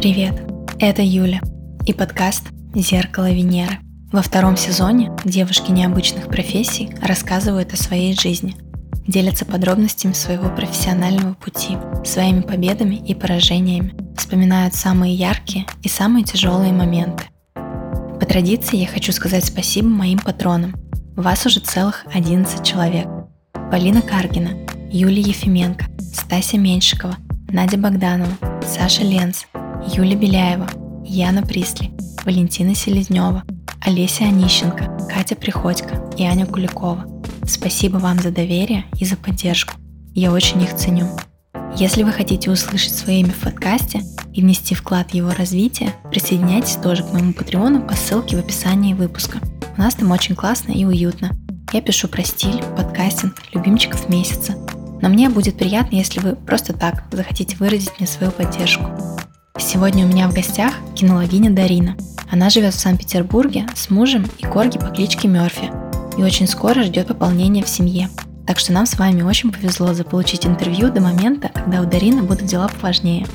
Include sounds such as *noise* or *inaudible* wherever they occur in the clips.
Привет, это Юля и подкаст «Зеркало Венеры». Во втором сезоне девушки необычных профессий рассказывают о своей жизни, делятся подробностями своего профессионального пути, своими победами и поражениями, вспоминают самые яркие и самые тяжелые моменты. По традиции я хочу сказать спасибо моим патронам. Вас уже целых 11 человек. Полина Каргина, Юлия Ефименко, Стася Меньшикова, Надя Богданова, Саша Ленц, Юлия Беляева, Яна Присли, Валентина Селезнева, Олеся Онищенко, Катя Приходько и Аня Куликова. Спасибо вам за доверие и за поддержку. Я очень их ценю. Если вы хотите услышать свое имя в подкасте и внести вклад в его развитие, присоединяйтесь тоже к моему патреону по ссылке в описании выпуска. У нас там очень классно и уютно. Я пишу про стиль, подкастинг, любимчиков месяца. Но мне будет приятно, если вы просто так захотите выразить мне свою поддержку. Сегодня у меня в гостях кинологиня Дарина. Она живет в Санкт-Петербурге с мужем и корги по кличке Мерфи и очень скоро ждет пополнения в семье. Так что нам с вами очень повезло заполучить интервью до момента, когда у Дарины будут дела поважнее.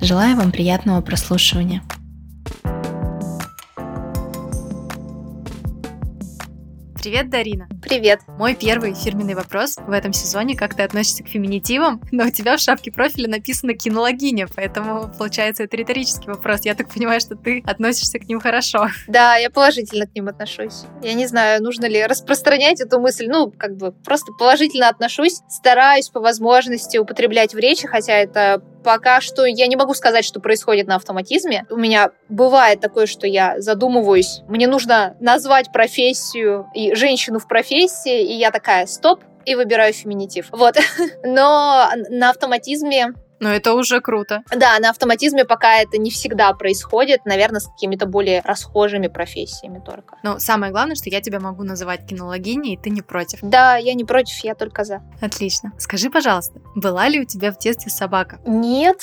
Желаю вам приятного прослушивания. Привет, Дарина. Привет. Мой первый фирменный вопрос в этом сезоне, как ты относишься к феминитивам, *laughs* но у тебя в шапке профиля написано кинологиня, поэтому получается это риторический вопрос. Я так понимаю, что ты относишься к ним хорошо. *laughs* Да, я положительно к ним отношусь. Я не знаю, нужно ли распространять эту мысль, ну, как бы просто положительно отношусь, стараюсь по возможности употреблять в речи, хотя это пока что я не могу сказать, что происходит на автоматизме. У меня бывает такое, что я задумываюсь, мне нужно назвать профессию и женщину в профессии, и я такая, стоп, и выбираю феминитив. Вот. *laughs* Но на автоматизме но это уже круто. Да, на автоматизме пока это не всегда происходит, наверное, с какими-то более расхожими профессиями только. Но самое главное, что я тебя могу называть кинологиней, и ты не против. Да, я не против, я только за. Отлично. Скажи, пожалуйста, была ли у тебя в детстве собака? Нет.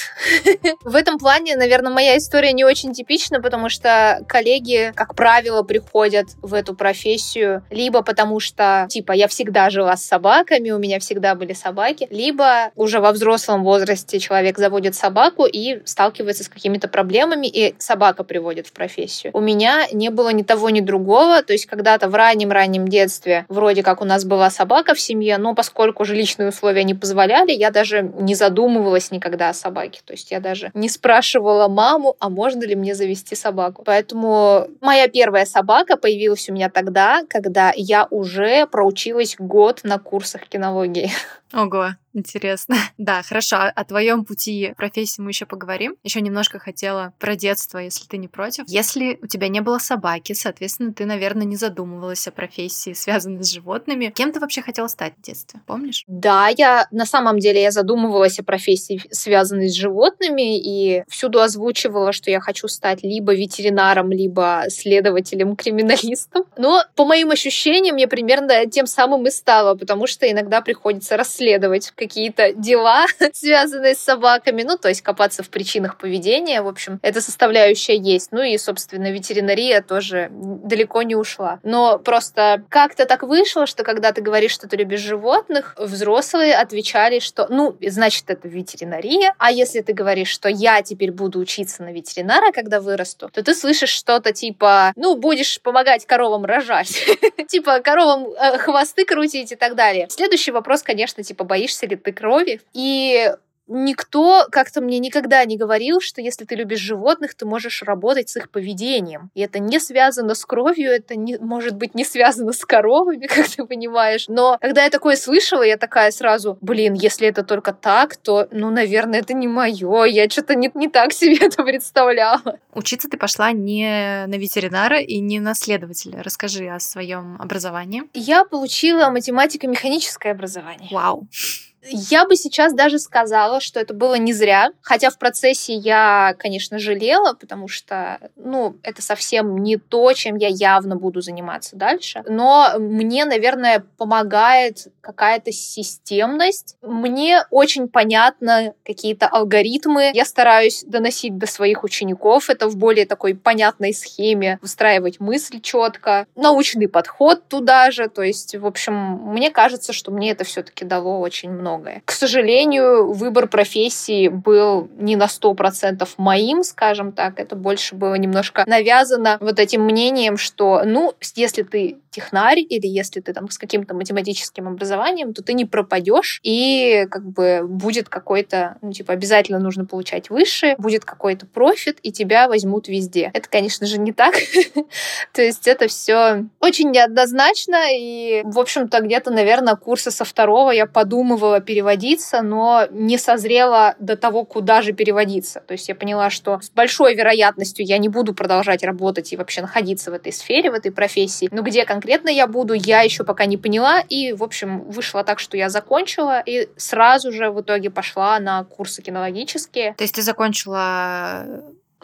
*laughs* В этом плане, наверное, моя история не очень типична, потому что коллеги, как правило, приходят в эту профессию либо потому что, типа, я всегда жила с собаками, у меня всегда были собаки, либо уже во взрослом возрасте человек заводит собаку и сталкивается с какими-то проблемами, и собака приводит в профессию. У меня не было ни того, ни другого. То есть когда-то в раннем-раннем детстве вроде как у нас была собака в семье, но поскольку жилищные условия не позволяли, я даже не задумывалась никогда о собаке. То есть я даже не спрашивала маму, а можно ли мне завести собаку. Поэтому моя первая собака появилась у меня тогда, когда я уже проучилась год на курсах кинологии. *laughs* Ого, интересно. *laughs* Да, хорошо. О твоем пути профессии мы еще поговорим. Еще немножко хотела про детство, если ты не против. Если у тебя не было собаки, соответственно, ты, наверное, не задумывалась о профессии, связанной с животными. Кем ты вообще хотела стать в детстве? Помнишь? Да, я на самом деле я задумывалась о профессии, связанной с животными, и всюду озвучивала, что я хочу стать либо ветеринаром, либо следователем-криминалистом. Но по моим ощущениям, я примерно тем самым и стала, потому что иногда приходится расследовать расследовать какие-то дела, *laughs* связанные с собаками, ну, то есть копаться в причинах поведения, в общем, эта составляющая есть. Ну и, собственно, ветеринария тоже далеко не ушла. Но просто как-то так вышло, что когда ты говоришь, что ты любишь животных, взрослые отвечали, что, ну, значит, это ветеринария, а если ты говоришь, что я теперь буду учиться на ветеринара, когда вырасту, то ты слышишь что-то типа, ну, будешь помогать коровам рожать, *laughs* типа коровам э, хвосты крутить и так далее. Следующий вопрос, конечно, типа, боишься ли ты крови? И никто как-то мне никогда не говорил, что если ты любишь животных, ты можешь работать с их поведением. И это не связано с кровью, это не, может быть не связано с коровами, *laughs* как ты понимаешь. Но когда я такое слышала, я такая сразу, блин, если это только так, то, ну, наверное, это не мое. Я что-то не, не так себе *laughs* это представляла. Учиться ты пошла не на ветеринара и не на следователя. Расскажи о своем образовании. Я получила математико-механическое образование. Вау. Я бы сейчас даже сказала, что это было не зря, хотя в процессе я, конечно, жалела, потому что, ну, это совсем не то, чем я явно буду заниматься дальше. Но мне, наверное, помогает какая-то системность. Мне очень понятно какие-то алгоритмы. Я стараюсь доносить до своих учеников это в более такой понятной схеме, выстраивать мысль четко, научный подход туда же. То есть, в общем, мне кажется, что мне это все-таки дало очень много многое. К сожалению, выбор профессии был не на 100% моим, скажем так. Это больше было немножко навязано вот этим мнением, что, ну, если ты технарь или если ты там с каким-то математическим образованием, то ты не пропадешь, и как бы будет какой-то, ну, типа, обязательно нужно получать выше, будет какой-то профит, и тебя возьмут везде. Это, конечно же, не так. *laughs* То есть это все очень неоднозначно, и, в общем-то, где-то, наверное, курсы со второго я подумывала переводиться, но не созрела до того, куда же переводиться. То есть я поняла, что с большой вероятностью я не буду продолжать работать и вообще находиться в этой сфере, в этой профессии. Но где конкретно я буду, я еще пока не поняла. И, в общем, вышло так, что я закончила и сразу же в итоге пошла на курсы кинологические. То есть ты закончила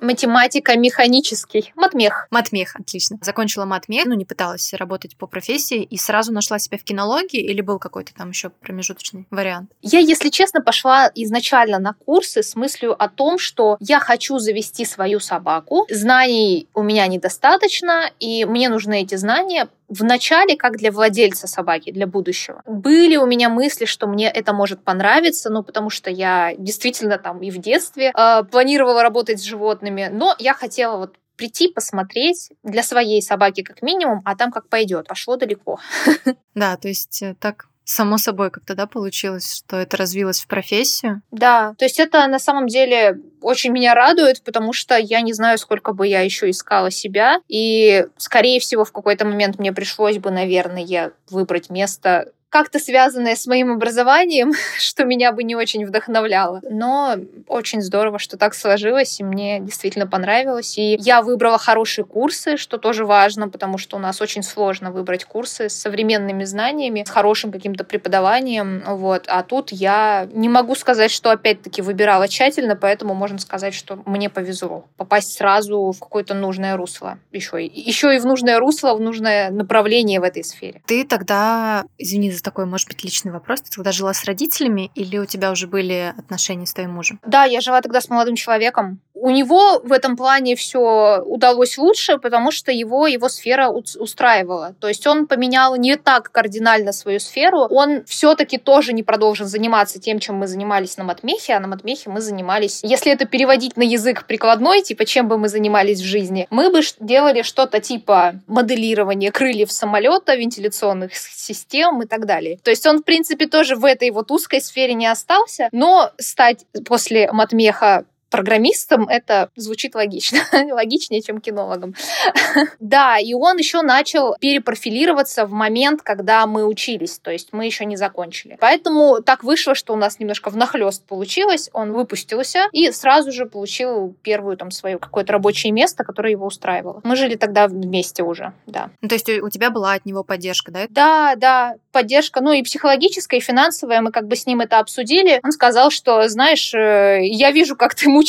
Математика механический. Матмех. Матмех, отлично. Закончила матмех, ну, не пыталась работать по профессии и сразу нашла себя в кинологии или был какой-то там еще промежуточный вариант? Я, если честно, пошла изначально на курсы с мыслью о том, что я хочу завести свою собаку. Знаний у меня недостаточно, и мне нужны эти знания в начале, как для владельца собаки, для будущего. Были у меня мысли, что мне это может понравиться, ну, потому что я действительно там и в детстве э, планировала работать с животными, но я хотела вот прийти, посмотреть для своей собаки как минимум, а там как пойдет. Пошло далеко. *laughs* Да, то есть э, так само собой как-то, да, получилось, что это развилось в профессию? Да, то есть это на самом деле очень меня радует, потому что я не знаю, сколько бы я еще искала себя, и, скорее всего, в какой-то момент мне пришлось бы, наверное, выбрать место, как-то связанное с моим образованием, *laughs* что меня бы не очень вдохновляло. Но очень здорово, что так сложилось, и мне действительно понравилось. И я выбрала хорошие курсы, что тоже важно, потому что у нас очень сложно выбрать курсы с современными знаниями, с хорошим каким-то преподаванием. Вот. А тут я не могу сказать, что опять-таки выбирала тщательно, поэтому можно сказать, что мне повезло попасть сразу в какое-то нужное русло. Еще, еще и в нужное русло, в нужное направление в этой сфере. Ты тогда, извини за такой, может быть, личный вопрос. Ты тогда жила с родителями или у тебя уже были отношения с твоим мужем? Да, я жила тогда с молодым человеком. У него в этом плане все удалось лучше, потому что его, его сфера устраивала. То есть он поменял не так кардинально свою сферу. Он все-таки тоже не продолжил заниматься тем, чем мы занимались на матмехе, а на матмехе мы занимались, если это переводить на язык прикладной, типа чем бы мы занимались в жизни, мы бы делали что-то типа моделирования крыльев самолета, вентиляционных систем и так далее. То есть он, в принципе, тоже в этой вот узкой сфере не остался, но стать после матмеха программистом это звучит логично, *laughs* логичнее, чем кинологом. *laughs* да, и он еще начал перепрофилироваться в момент, когда мы учились, то есть мы еще не закончили. Поэтому так вышло, что у нас немножко внахлест получилось, он выпустился и сразу же получил первую там свое какое-то рабочее место, которое его устраивало. Мы жили тогда вместе уже, да. Ну, то есть у тебя была от него поддержка, да? Да, да, поддержка, ну и психологическая, и финансовая, мы как бы с ним это обсудили. Он сказал, что, знаешь, э, я вижу, как ты мучаешься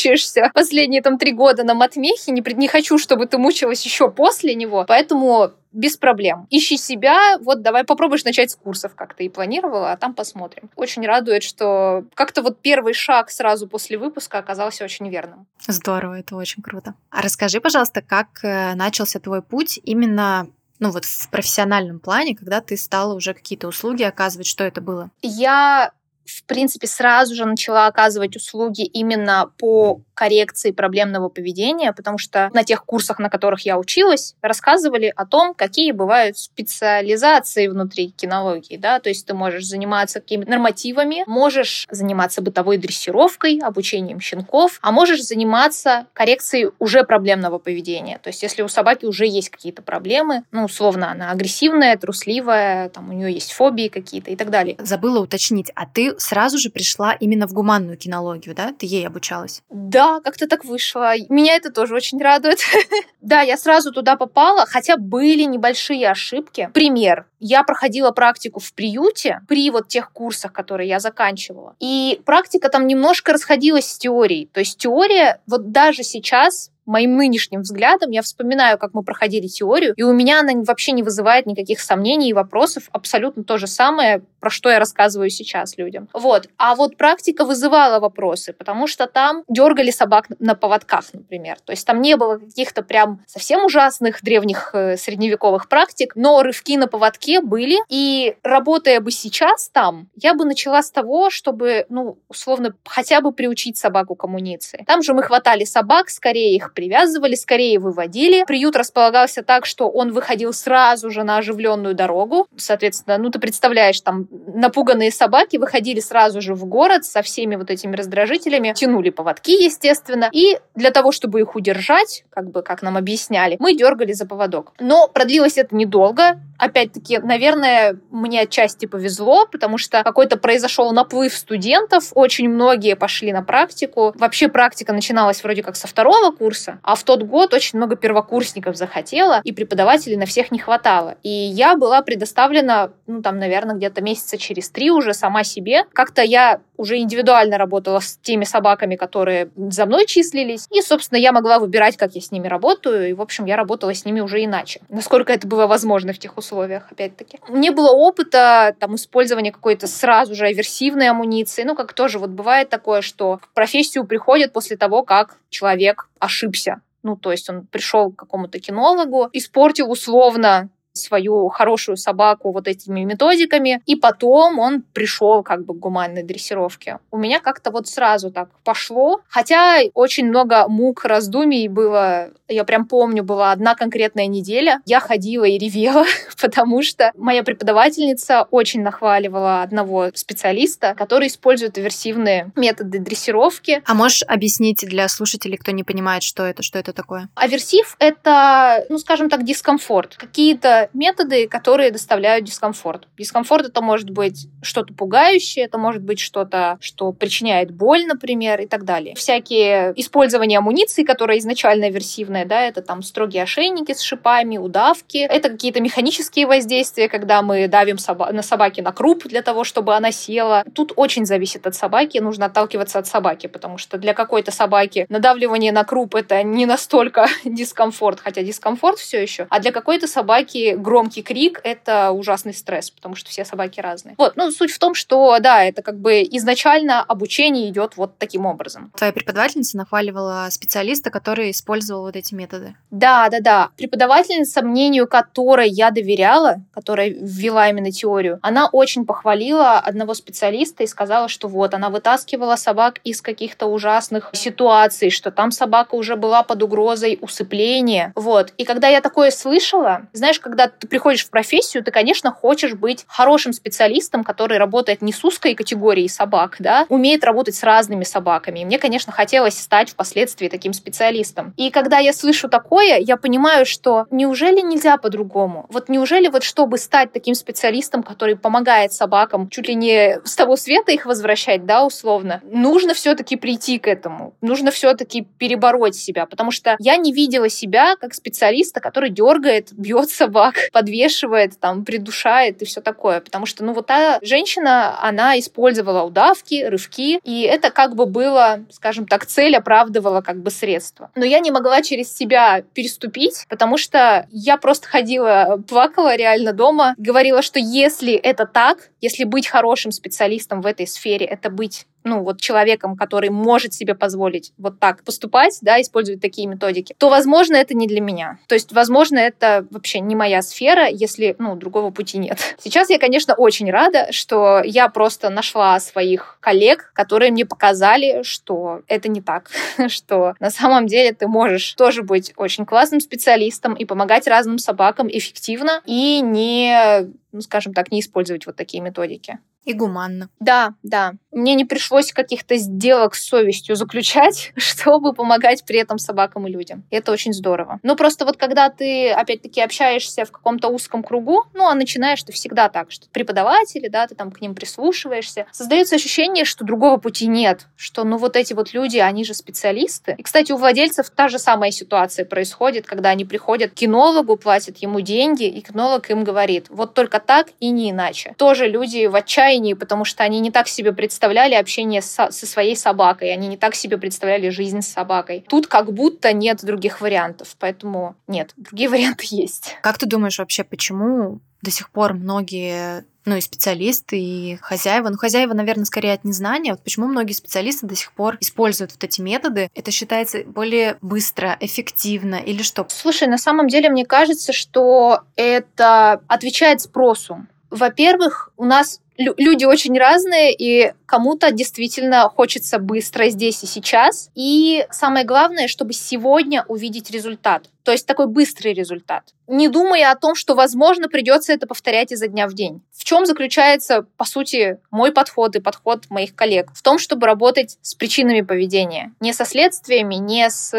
последние там три года на матмехе, не, не хочу, чтобы ты мучилась еще после него, поэтому без проблем. Ищи себя, вот давай попробуешь начать с курсов, как ты и планировала, а там посмотрим. Очень радует, что как-то вот первый шаг сразу после выпуска оказался очень верным. Здорово, это очень круто. А расскажи, пожалуйста, как э, начался твой путь именно ну вот в профессиональном плане, когда ты стала уже какие-то услуги оказывать, что это было? Я в принципе, сразу же начала оказывать услуги именно по коррекции проблемного поведения, потому что на тех курсах, на которых я училась, рассказывали о том, какие бывают специализации внутри кинологии. Да? То есть ты можешь заниматься какими-то нормативами, можешь заниматься бытовой дрессировкой, обучением щенков, а можешь заниматься коррекцией уже проблемного поведения. То есть если у собаки уже есть какие-то проблемы, ну, условно, она агрессивная, трусливая, там у нее есть фобии какие-то и так далее. Забыла уточнить, а ты сразу же пришла именно в гуманную кинологию, да? Ты ей обучалась? Да, как-то так вышло. Меня это тоже очень радует. *laughs* да, я сразу туда попала, хотя были небольшие ошибки. Пример. Я проходила практику в приюте при вот тех курсах, которые я заканчивала. И практика там немножко расходилась с теорией. То есть теория, вот даже сейчас моим нынешним взглядом, я вспоминаю, как мы проходили теорию, и у меня она вообще не вызывает никаких сомнений и вопросов. Абсолютно то же самое про что я рассказываю сейчас людям. Вот. А вот практика вызывала вопросы, потому что там дергали собак на поводках, например. То есть там не было каких-то прям совсем ужасных древних э, средневековых практик, но рывки на поводке были. И работая бы сейчас там, я бы начала с того, чтобы, ну, условно, хотя бы приучить собаку к амуниции. Там же мы хватали собак, скорее их привязывали, скорее выводили. Приют располагался так, что он выходил сразу же на оживленную дорогу. Соответственно, ну, ты представляешь, там напуганные собаки выходили сразу же в город со всеми вот этими раздражителями, тянули поводки, естественно, и для того, чтобы их удержать, как бы, как нам объясняли, мы дергали за поводок. Но продлилось это недолго. Опять-таки, наверное, мне отчасти повезло, потому что какой-то произошел наплыв студентов, очень многие пошли на практику. Вообще практика начиналась вроде как со второго курса, а в тот год очень много первокурсников захотело, и преподавателей на всех не хватало. И я была предоставлена, ну, там, наверное, где-то месяца через три уже сама себе. Как-то я уже индивидуально работала с теми собаками, которые за мной числились. И, собственно, я могла выбирать, как я с ними работаю. И, в общем, я работала с ними уже иначе. Насколько это было возможно в тех условиях, опять-таки. Не было опыта там использования какой-то сразу же аверсивной амуниции. Ну, как тоже вот бывает такое, что в профессию приходят после того, как человек ошибся. Ну, то есть он пришел к какому-то кинологу, испортил условно свою хорошую собаку вот этими методиками, и потом он пришел как бы к гуманной дрессировке. У меня как-то вот сразу так пошло, хотя очень много мук, раздумий было. Я прям помню, была одна конкретная неделя. Я ходила и ревела, *laughs* потому что моя преподавательница очень нахваливала одного специалиста, который использует аверсивные методы дрессировки. А можешь объяснить для слушателей, кто не понимает, что это, что это такое? Аверсив — это, ну, скажем так, дискомфорт. Какие-то методы, которые доставляют дискомфорт. Дискомфорт это может быть что-то пугающее, это может быть что-то, что причиняет боль, например, и так далее. Всякие использования амуниции, которая изначально аверсивная, да, это там строгие ошейники с шипами, удавки, это какие-то механические воздействия, когда мы давим соба- на собаке на круп для того, чтобы она села. Тут очень зависит от собаки, нужно отталкиваться от собаки, потому что для какой-то собаки надавливание на круп это не настолько *laughs* дискомфорт, хотя дискомфорт все еще, а для какой-то собаки громкий крик — это ужасный стресс, потому что все собаки разные. Вот, ну, суть в том, что, да, это как бы изначально обучение идет вот таким образом. Твоя преподавательница нахваливала специалиста, который использовал вот эти методы. Да, да, да. Преподавательница, мнению которой я доверяла, которая ввела именно теорию, она очень похвалила одного специалиста и сказала, что вот, она вытаскивала собак из каких-то ужасных ситуаций, что там собака уже была под угрозой усыпления. Вот. И когда я такое слышала, знаешь, когда ты приходишь в профессию, ты, конечно, хочешь быть хорошим специалистом, который работает не с узкой категорией собак, да, умеет работать с разными собаками. И мне, конечно, хотелось стать впоследствии таким специалистом. И когда я слышу такое, я понимаю, что неужели нельзя по-другому? Вот неужели вот чтобы стать таким специалистом, который помогает собакам чуть ли не с того света их возвращать, да, условно, нужно все-таки прийти к этому. Нужно все-таки перебороть себя, потому что я не видела себя как специалиста, который дергает, бьет собак, подвешивает, там, придушает и все такое. Потому что, ну, вот та женщина, она использовала удавки, рывки, и это как бы было, скажем так, цель оправдывала как бы средства. Но я не могла через себя переступить, потому что я просто ходила, плакала реально дома, говорила, что если это так, если быть хорошим специалистом в этой сфере, это быть ну, вот человеком, который может себе позволить вот так поступать, да, использовать такие методики, то, возможно, это не для меня. То есть, возможно, это вообще не моя сфера, если, ну, другого пути нет. Сейчас я, конечно, очень рада, что я просто нашла своих коллег, которые мне показали, что это не так, *laughs* что на самом деле ты можешь тоже быть очень классным специалистом и помогать разным собакам эффективно и не, ну, скажем так, не использовать вот такие методики. И гуманно. Да, да. Мне не пришлось каких-то сделок с совестью заключать, *laughs* чтобы помогать при этом собакам и людям. И это очень здорово. Ну, просто вот когда ты, опять-таки, общаешься в каком-то узком кругу, ну, а начинаешь ты всегда так, что преподаватели, да, ты там к ним прислушиваешься, создается ощущение, что другого пути нет, что, ну, вот эти вот люди, они же специалисты. И, кстати, у владельцев та же самая ситуация происходит, когда они приходят к кинологу, платят ему деньги, и кинолог им говорит, вот только так и не иначе. Тоже люди в отчаянии потому что они не так себе представляли общение со, со своей собакой, они не так себе представляли жизнь с собакой. Тут как будто нет других вариантов, поэтому нет, другие *laughs* варианты есть. Как ты думаешь вообще, почему до сих пор многие ну, и специалисты, и хозяева. Ну, хозяева, наверное, скорее от незнания. Вот почему многие специалисты до сих пор используют вот эти методы? Это считается более быстро, эффективно или что? Слушай, на самом деле, мне кажется, что это отвечает спросу. Во-первых, у нас люди очень разные, и кому-то действительно хочется быстро здесь и сейчас. И самое главное, чтобы сегодня увидеть результат. То есть такой быстрый результат. Не думая о том, что, возможно, придется это повторять изо дня в день. В чем заключается, по сути, мой подход и подход моих коллег? В том, чтобы работать с причинами поведения. Не со следствиями, не, с,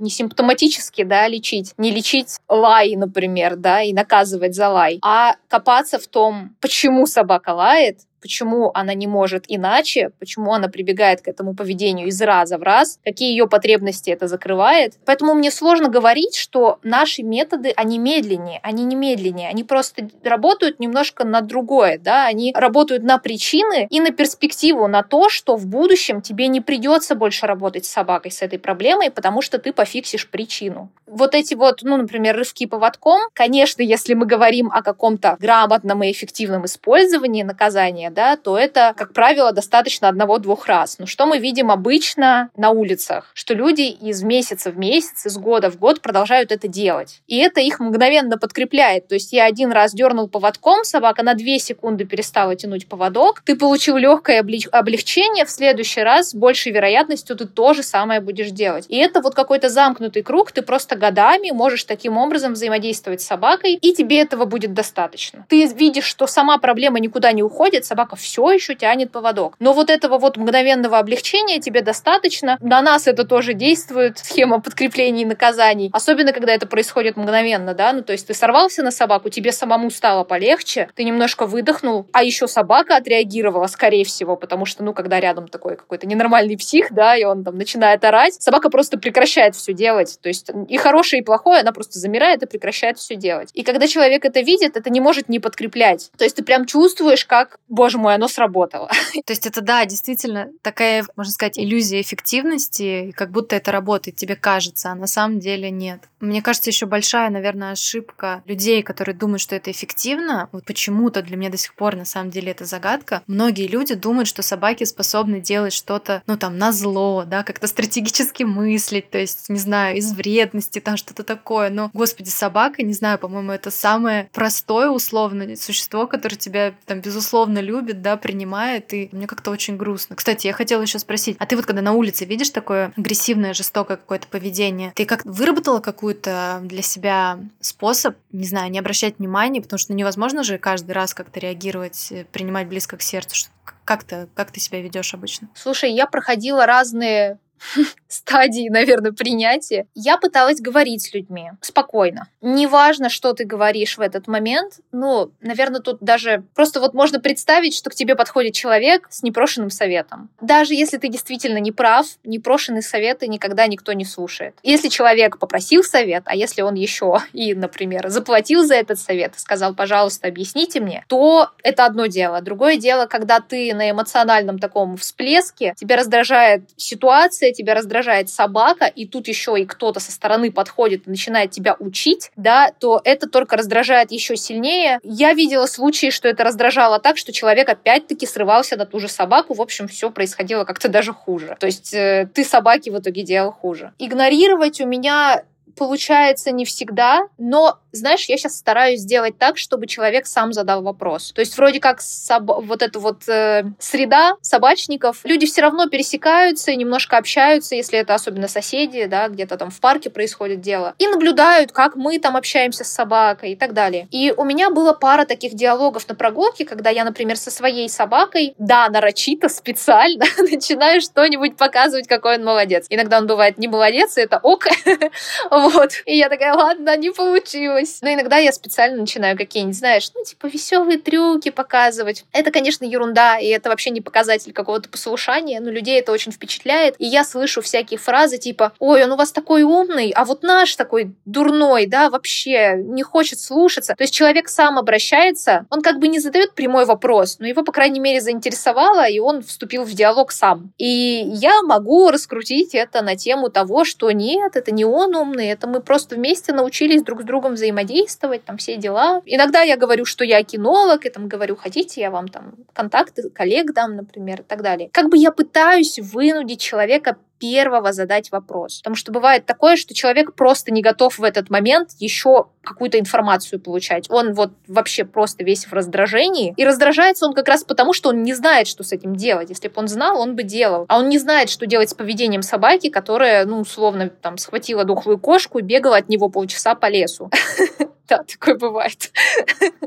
не симптоматически да, лечить. Не лечить лай, например, да, и наказывать за лай, а копаться в том, почему собака лает, почему она не может иначе, почему она прибегает к этому поведению из раза в раз, какие ее потребности это закрывает. Поэтому мне сложно говорить, что наши методы, они медленнее, они не медленнее, они просто работают немножко на другое, да, они работают на причины и на перспективу, на то, что в будущем тебе не придется больше работать с собакой с этой проблемой, потому что ты пофиксишь причину. Вот эти вот, ну, например, рывки поводком, конечно, если мы говорим о каком-то грамотном и эффективном использовании наказания, лечения, да, то это, как правило, достаточно одного-двух раз. Но что мы видим обычно на улицах? Что люди из месяца в месяц, из года в год продолжают это делать. И это их мгновенно подкрепляет. То есть я один раз дернул поводком, собака на две секунды перестала тянуть поводок, ты получил легкое облегчение, в следующий раз с большей вероятностью ты то же самое будешь делать. И это вот какой-то замкнутый круг, ты просто годами можешь таким образом взаимодействовать с собакой, и тебе этого будет достаточно. Ты видишь, что сама проблема никуда не уходит, все еще тянет поводок. Но вот этого вот мгновенного облегчения тебе достаточно. На нас это тоже действует, схема подкреплений и наказаний. Особенно, когда это происходит мгновенно, да, ну то есть ты сорвался на собаку, тебе самому стало полегче, ты немножко выдохнул, а еще собака отреагировала, скорее всего, потому что, ну, когда рядом такой какой-то ненормальный псих, да, и он там начинает орать, собака просто прекращает все делать. То есть и хорошее, и плохое, она просто замирает и прекращает все делать. И когда человек это видит, это не может не подкреплять. То есть ты прям чувствуешь, как, боже боже мой, оно сработало. *laughs* То есть это, да, действительно такая, можно сказать, иллюзия эффективности, как будто это работает, тебе кажется, а на самом деле нет. Мне кажется, еще большая, наверное, ошибка людей, которые думают, что это эффективно. Вот почему-то для меня до сих пор, на самом деле, это загадка. Многие люди думают, что собаки способны делать что-то, ну, там, на зло, да, как-то стратегически мыслить, то есть, не знаю, из вредности, там, что-то такое. Но, господи, собака, не знаю, по-моему, это самое простое, условно, существо, которое тебя, там, безусловно, любит, любит, да, принимает, и мне как-то очень грустно. Кстати, я хотела еще спросить, а ты вот когда на улице видишь такое агрессивное, жестокое какое-то поведение, ты как выработала какую-то для себя способ, не знаю, не обращать внимания, потому что невозможно же каждый раз как-то реагировать, э, принимать близко к сердцу. Как ты, как ты себя ведешь обычно? Слушай, я проходила разные *laughs* стадии, наверное, принятия, я пыталась говорить с людьми спокойно. Неважно, что ты говоришь в этот момент, ну, наверное, тут даже просто вот можно представить, что к тебе подходит человек с непрошенным советом. Даже если ты действительно не прав, непрошенные советы никогда никто не слушает. Если человек попросил совет, а если он еще и, например, заплатил за этот совет и сказал, пожалуйста, объясните мне, то это одно дело. Другое дело, когда ты на эмоциональном таком всплеске, тебя раздражает ситуация, ситуация, тебя раздражает собака, и тут еще и кто-то со стороны подходит и начинает тебя учить, да, то это только раздражает еще сильнее. Я видела случаи, что это раздражало так, что человек опять-таки срывался на ту же собаку. В общем, все происходило как-то даже хуже. То есть э, ты собаке в итоге делал хуже. Игнорировать у меня получается не всегда, но знаешь, я сейчас стараюсь сделать так, чтобы человек сам задал вопрос. То есть вроде как соб... вот эта вот э, среда собачников, люди все равно пересекаются немножко общаются, если это особенно соседи, да, где-то там в парке происходит дело, и наблюдают, как мы там общаемся с собакой и так далее. И у меня было пара таких диалогов на прогулке, когда я, например, со своей собакой, да, нарочито, специально *laughs* начинаю что-нибудь показывать, какой он молодец. Иногда он бывает не молодец, и это ок. *laughs* вот. И я такая, ладно, не получилось получилось. Но иногда я специально начинаю какие-нибудь, знаешь, ну, типа, веселые трюки показывать. Это, конечно, ерунда, и это вообще не показатель какого-то послушания, но людей это очень впечатляет. И я слышу всякие фразы типа, ой, он у вас такой умный, а вот наш такой дурной, да, вообще не хочет слушаться. То есть человек сам обращается, он как бы не задает прямой вопрос, но его, по крайней мере, заинтересовало, и он вступил в диалог сам. И я могу раскрутить это на тему того, что нет, это не он умный, это мы просто вместе научились друг с другом взаимодействовать взаимодействовать, там все дела. Иногда я говорю, что я кинолог, и там говорю, хотите, я вам там контакты коллег дам, например, и так далее. Как бы я пытаюсь вынудить человека первого задать вопрос. Потому что бывает такое, что человек просто не готов в этот момент еще какую-то информацию получать. Он вот вообще просто весь в раздражении. И раздражается он как раз потому, что он не знает, что с этим делать. Если бы он знал, он бы делал. А он не знает, что делать с поведением собаки, которая, ну, условно, там, схватила дохлую кошку и бегала от него полчаса по лесу. *laughs* Да, такое бывает.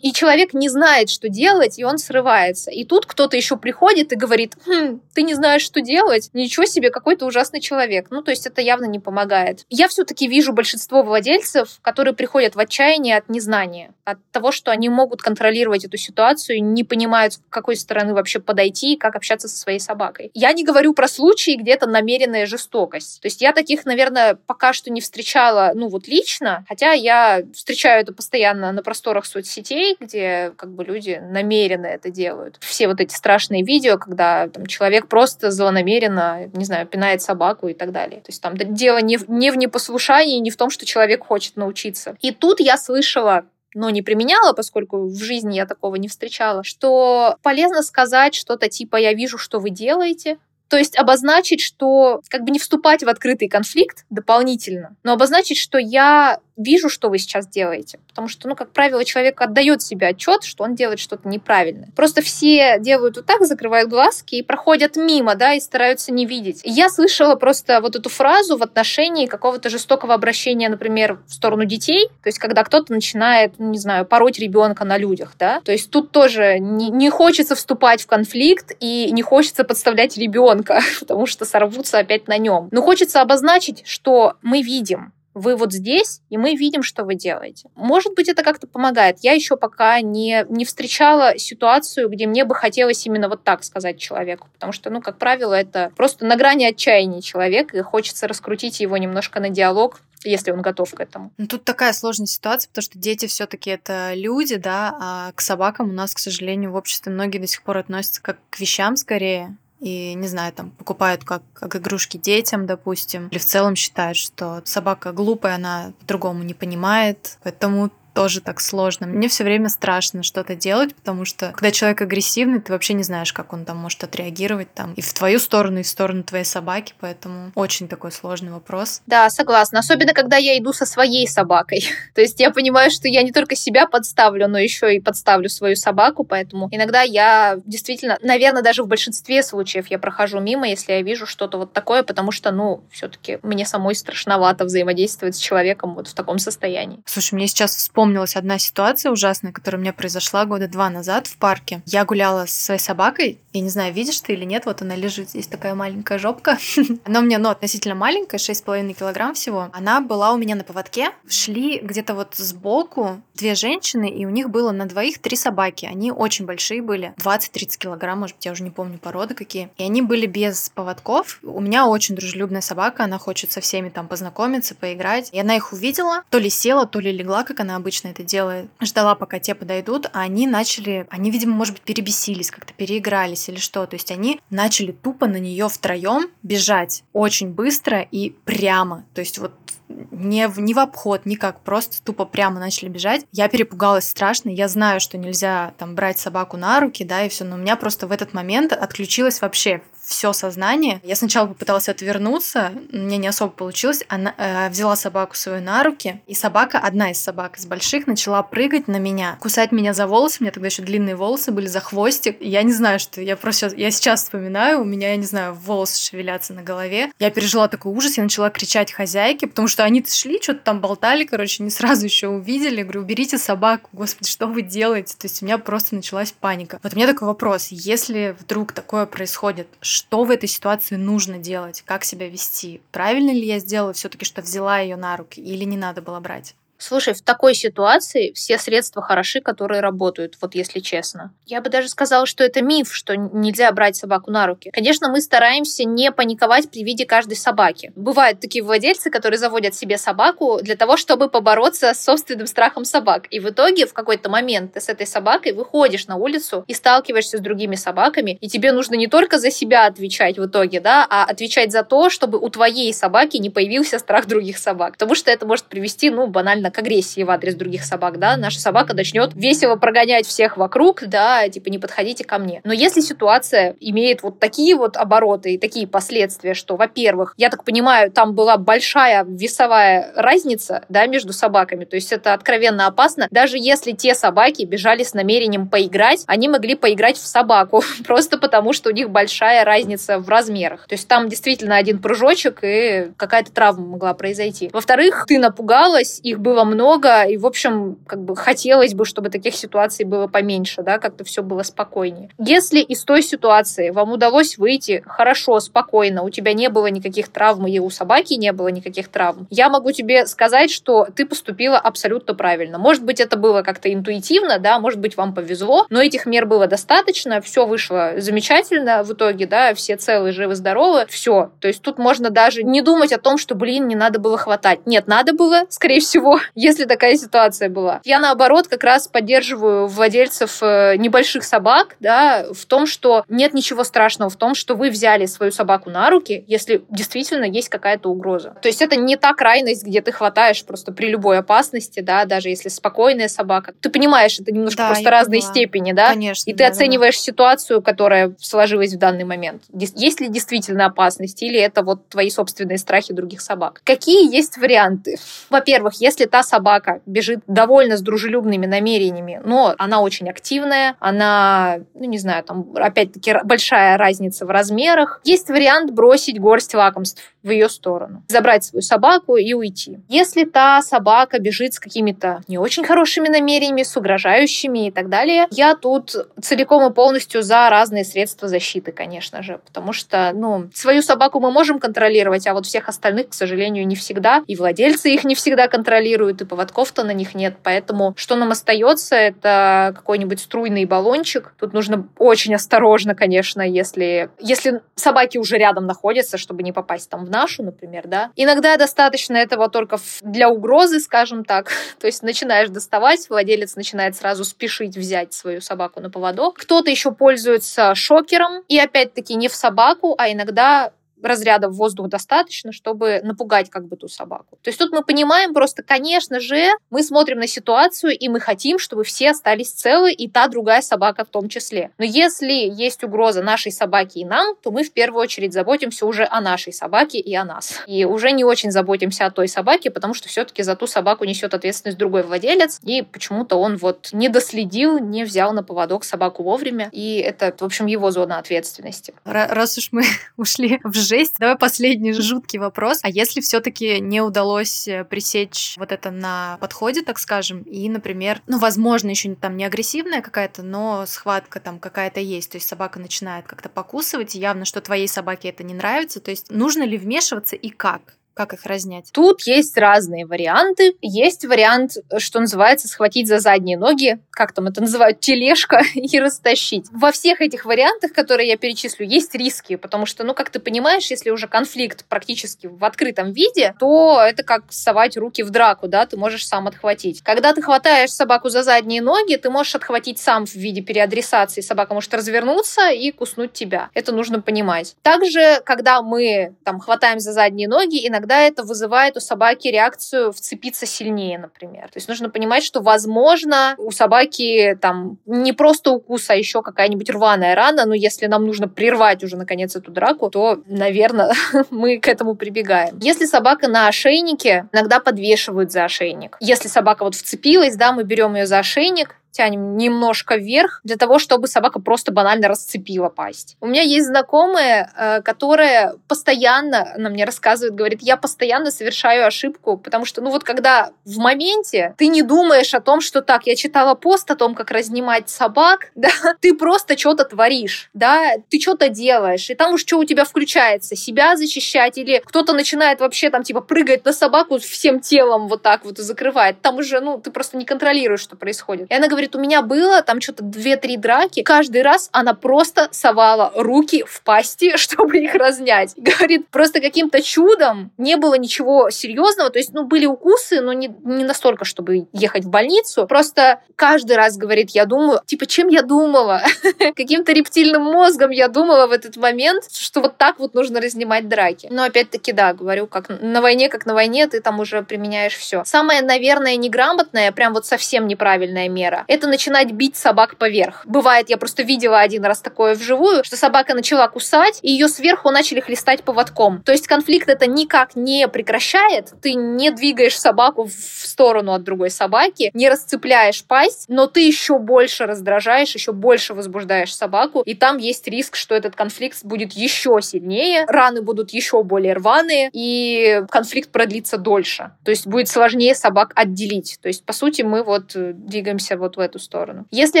И человек не знает, что делать, и он срывается. И тут кто-то еще приходит и говорит, хм, ты не знаешь, что делать? Ничего себе, какой то ужасный человек. Ну, то есть это явно не помогает. Я все-таки вижу большинство владельцев, которые приходят в отчаяние от незнания, от того, что они могут контролировать эту ситуацию, не понимают, с какой стороны вообще подойти и как общаться со своей собакой. Я не говорю про случаи, где это намеренная жестокость. То есть я таких, наверное, пока что не встречала, ну вот лично, хотя я встречаю это постоянно на просторах соцсетей, где как бы люди намеренно это делают. Все вот эти страшные видео, когда там, человек просто злонамеренно, не знаю, пинает собаку и так далее. То есть там дело не в, не в непослушании, не в том, что человек хочет научиться. И тут я слышала но не применяла, поскольку в жизни я такого не встречала, что полезно сказать что-то типа «я вижу, что вы делаете», то есть обозначить, что как бы не вступать в открытый конфликт дополнительно, но обозначить, что я вижу, что вы сейчас делаете. Потому что, ну, как правило, человек отдает себе отчет, что он делает что-то неправильно. Просто все делают вот так, закрывают глазки и проходят мимо, да, и стараются не видеть. я слышала просто вот эту фразу в отношении какого-то жестокого обращения, например, в сторону детей. То есть, когда кто-то начинает, ну, не знаю, пороть ребенка на людях, да. То есть тут тоже не, не хочется вступать в конфликт и не хочется подставлять ребенка, *laughs* потому что сорвутся опять на нем. Но хочется обозначить, что мы видим, вы вот здесь, и мы видим, что вы делаете. Может быть, это как-то помогает. Я еще пока не, не встречала ситуацию, где мне бы хотелось именно вот так сказать человеку, потому что, ну, как правило, это просто на грани отчаяния человек, и хочется раскрутить его немножко на диалог, если он готов к этому. Ну, тут такая сложная ситуация, потому что дети все-таки это люди, да, а к собакам у нас, к сожалению, в обществе многие до сих пор относятся как к вещам скорее, и, не знаю, там покупают как, как игрушки детям, допустим, или в целом считают, что собака глупая, она по-другому не понимает, поэтому тоже так сложно. Мне все время страшно что-то делать, потому что когда человек агрессивный, ты вообще не знаешь, как он там может отреагировать там и в твою сторону, и в сторону твоей собаки, поэтому очень такой сложный вопрос. Да, согласна. Особенно, когда я иду со своей собакой. *laughs* То есть я понимаю, что я не только себя подставлю, но еще и подставлю свою собаку, поэтому иногда я действительно, наверное, даже в большинстве случаев я прохожу мимо, если я вижу что-то вот такое, потому что, ну, все-таки мне самой страшновато взаимодействовать с человеком вот в таком состоянии. Слушай, мне сейчас вспомнилось вспомнилась одна ситуация ужасная, которая у меня произошла года два назад в парке. Я гуляла со своей собакой, я не знаю, видишь ты или нет, вот она лежит здесь, такая маленькая жопка. *laughs* Она у меня, ну, относительно маленькая, 6,5 килограмм всего. Она была у меня на поводке. Шли где-то вот сбоку две женщины, и у них было на двоих три собаки. Они очень большие были, 20-30 килограмм, может быть, я уже не помню породы какие. И они были без поводков. У меня очень дружелюбная собака, она хочет со всеми там познакомиться, поиграть. И она их увидела, то ли села, то ли легла, как она обычно обычно это делает, ждала, пока те подойдут, а они начали, они, видимо, может быть, перебесились, как-то переигрались или что. То есть они начали тупо на нее втроем бежать очень быстро и прямо. То есть вот не в, не в обход, никак, просто тупо прямо начали бежать. Я перепугалась страшно, я знаю, что нельзя там брать собаку на руки, да, и все, но у меня просто в этот момент отключилось вообще все сознание. Я сначала попыталась отвернуться, мне не особо получилось. Она э, взяла собаку свою на руки, и собака, одна из собак из больших, начала прыгать на меня, кусать меня за волосы. У меня тогда еще длинные волосы были за хвостик. Я не знаю, что я просто я сейчас вспоминаю, у меня, я не знаю, волосы шевелятся на голове. Я пережила такой ужас, я начала кричать хозяйке, потому что они шли, что-то там болтали, короче, не сразу еще увидели. Говорю, уберите собаку, господи, что вы делаете? То есть у меня просто началась паника. Вот у меня такой вопрос, если вдруг такое происходит, что в этой ситуации нужно делать, как себя вести. Правильно ли я сделала все-таки, что взяла ее на руки или не надо было брать? Слушай, в такой ситуации все средства хороши, которые работают, вот если честно. Я бы даже сказала, что это миф, что нельзя брать собаку на руки. Конечно, мы стараемся не паниковать при виде каждой собаки. Бывают такие владельцы, которые заводят себе собаку для того, чтобы побороться с собственным страхом собак. И в итоге в какой-то момент ты с этой собакой выходишь на улицу и сталкиваешься с другими собаками, и тебе нужно не только за себя отвечать в итоге, да, а отвечать за то, чтобы у твоей собаки не появился страх других собак. Потому что это может привести, ну, банально склонна к агрессии в адрес других собак, да, наша собака начнет весело прогонять всех вокруг, да, типа не подходите ко мне. Но если ситуация имеет вот такие вот обороты и такие последствия, что, во-первых, я так понимаю, там была большая весовая разница, да, между собаками, то есть это откровенно опасно. Даже если те собаки бежали с намерением поиграть, они могли поиграть в собаку, *laughs* просто потому что у них большая разница в размерах. То есть там действительно один прыжочек и какая-то травма могла произойти. Во-вторых, ты напугалась, их было много, и, в общем, как бы хотелось бы, чтобы таких ситуаций было поменьше, да, как-то все было спокойнее. Если из той ситуации вам удалось выйти хорошо, спокойно, у тебя не было никаких травм, и у собаки не было никаких травм, я могу тебе сказать, что ты поступила абсолютно правильно. Может быть, это было как-то интуитивно, да, может быть, вам повезло, но этих мер было достаточно, все вышло замечательно в итоге, да, все целые, живы, здоровы, все. То есть тут можно даже не думать о том, что, блин, не надо было хватать. Нет, надо было, скорее всего, если такая ситуация была. Я, наоборот, как раз поддерживаю владельцев э, небольших собак, да, в том, что нет ничего страшного в том, что вы взяли свою собаку на руки, если действительно есть какая-то угроза. То есть это не та крайность, где ты хватаешь просто при любой опасности, да, даже если спокойная собака. Ты понимаешь, это немножко да, просто разные поняла. степени, да? Конечно. И ты да, оцениваешь да. ситуацию, которая сложилась в данный момент. Есть ли действительно опасность, или это вот твои собственные страхи других собак? Какие есть варианты? Во-первых, если та собака бежит довольно с дружелюбными намерениями, но она очень активная, она, ну не знаю, там опять-таки большая разница в размерах, есть вариант бросить горсть лакомств в ее сторону, забрать свою собаку и уйти. Если та собака бежит с какими-то не очень хорошими намерениями, с угрожающими и так далее, я тут целиком и полностью за разные средства защиты, конечно же, потому что, ну, свою собаку мы можем контролировать, а вот всех остальных, к сожалению, не всегда, и владельцы их не всегда контролируют, и поводков-то на них нет, поэтому что нам остается, это какой-нибудь струйный баллончик. Тут нужно очень осторожно, конечно, если, если собаки уже рядом находятся, чтобы не попасть там в нашу, например, да. Иногда достаточно этого только для угрозы, скажем так. *laughs* То есть начинаешь доставать, владелец начинает сразу спешить взять свою собаку на поводок. Кто-то еще пользуется шокером, и опять-таки не в собаку, а иногда разрядов воздуха достаточно, чтобы напугать как бы ту собаку. То есть тут мы понимаем просто, конечно же, мы смотрим на ситуацию, и мы хотим, чтобы все остались целы, и та другая собака в том числе. Но если есть угроза нашей собаке и нам, то мы в первую очередь заботимся уже о нашей собаке и о нас. И уже не очень заботимся о той собаке, потому что все-таки за ту собаку несет ответственность другой владелец, и почему-то он вот не доследил, не взял на поводок собаку вовремя, и это, в общем, его зона ответственности. Раз уж мы *laughs* ушли в жесть. Давай последний жуткий вопрос. А если все-таки не удалось э, пресечь вот это на подходе, так скажем, и, например, ну, возможно, еще там не агрессивная какая-то, но схватка там какая-то есть, то есть собака начинает как-то покусывать, и явно, что твоей собаке это не нравится, то есть нужно ли вмешиваться и как? Как их разнять? Тут есть разные варианты. Есть вариант, что называется, схватить за задние ноги, как там это называют, тележка, *laughs* и растащить. Во всех этих вариантах, которые я перечислю, есть риски, потому что, ну, как ты понимаешь, если уже конфликт практически в открытом виде, то это как совать руки в драку, да, ты можешь сам отхватить. Когда ты хватаешь собаку за задние ноги, ты можешь отхватить сам в виде переадресации. Собака может развернуться и куснуть тебя. Это нужно понимать. Также, когда мы там хватаем за задние ноги, иногда тогда это вызывает у собаки реакцию вцепиться сильнее, например. То есть нужно понимать, что, возможно, у собаки там не просто укус, а еще какая-нибудь рваная рана, но если нам нужно прервать уже, наконец, эту драку, то, наверное, *laughs* мы к этому прибегаем. Если собака на ошейнике, иногда подвешивают за ошейник. Если собака вот вцепилась, да, мы берем ее за ошейник, тянем немножко вверх для того, чтобы собака просто банально расцепила пасть. У меня есть знакомая, э, которая постоянно, она мне рассказывает, говорит, я постоянно совершаю ошибку, потому что, ну вот когда в моменте ты не думаешь о том, что так, я читала пост о том, как разнимать собак, *laughs* да, ты просто что-то творишь, да, ты что-то делаешь, и там уж что у тебя включается, себя защищать, или кто-то начинает вообще там типа прыгать на собаку всем телом вот так вот и закрывает, там уже, ну, ты просто не контролируешь, что происходит. И она говорит, говорит, у меня было там что-то две-три драки, каждый раз она просто совала руки в пасти, *laughs* чтобы их разнять. Говорит, просто каким-то чудом не было ничего серьезного, то есть, ну, были укусы, но не, не настолько, чтобы ехать в больницу. Просто каждый раз говорит, я думаю, типа, чем я думала? *laughs* Каким-то рептильным мозгом я думала в этот момент, что вот так вот нужно разнимать драки. Но опять-таки, да, говорю, как на войне, как на войне, ты там уже применяешь все. Самое, наверное, неграмотное, прям вот совсем неправильная мера, это начинать бить собак поверх. Бывает, я просто видела один раз такое вживую, что собака начала кусать, и ее сверху начали хлестать поводком. То есть конфликт это никак не прекращает, ты не двигаешь собаку в сторону от другой собаки, не расцепляешь пасть, но ты еще больше раздражаешь, еще больше возбуждаешь собаку, и там есть риск, что этот конфликт будет еще сильнее, раны будут еще более рваные, и конфликт продлится дольше. То есть будет сложнее собак отделить. То есть, по сути, мы вот э, двигаемся вот в эту сторону. Если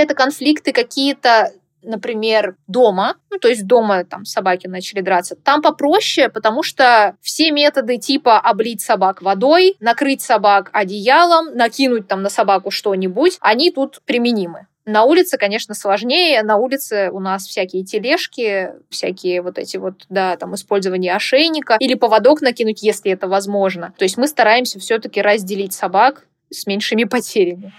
это конфликты какие-то например, дома, ну, то есть дома там собаки начали драться, там попроще, потому что все методы типа облить собак водой, накрыть собак одеялом, накинуть там на собаку что-нибудь, они тут применимы. На улице, конечно, сложнее. На улице у нас всякие тележки, всякие вот эти вот, да, там, использование ошейника или поводок накинуть, если это возможно. То есть мы стараемся все-таки разделить собак с меньшими потерями.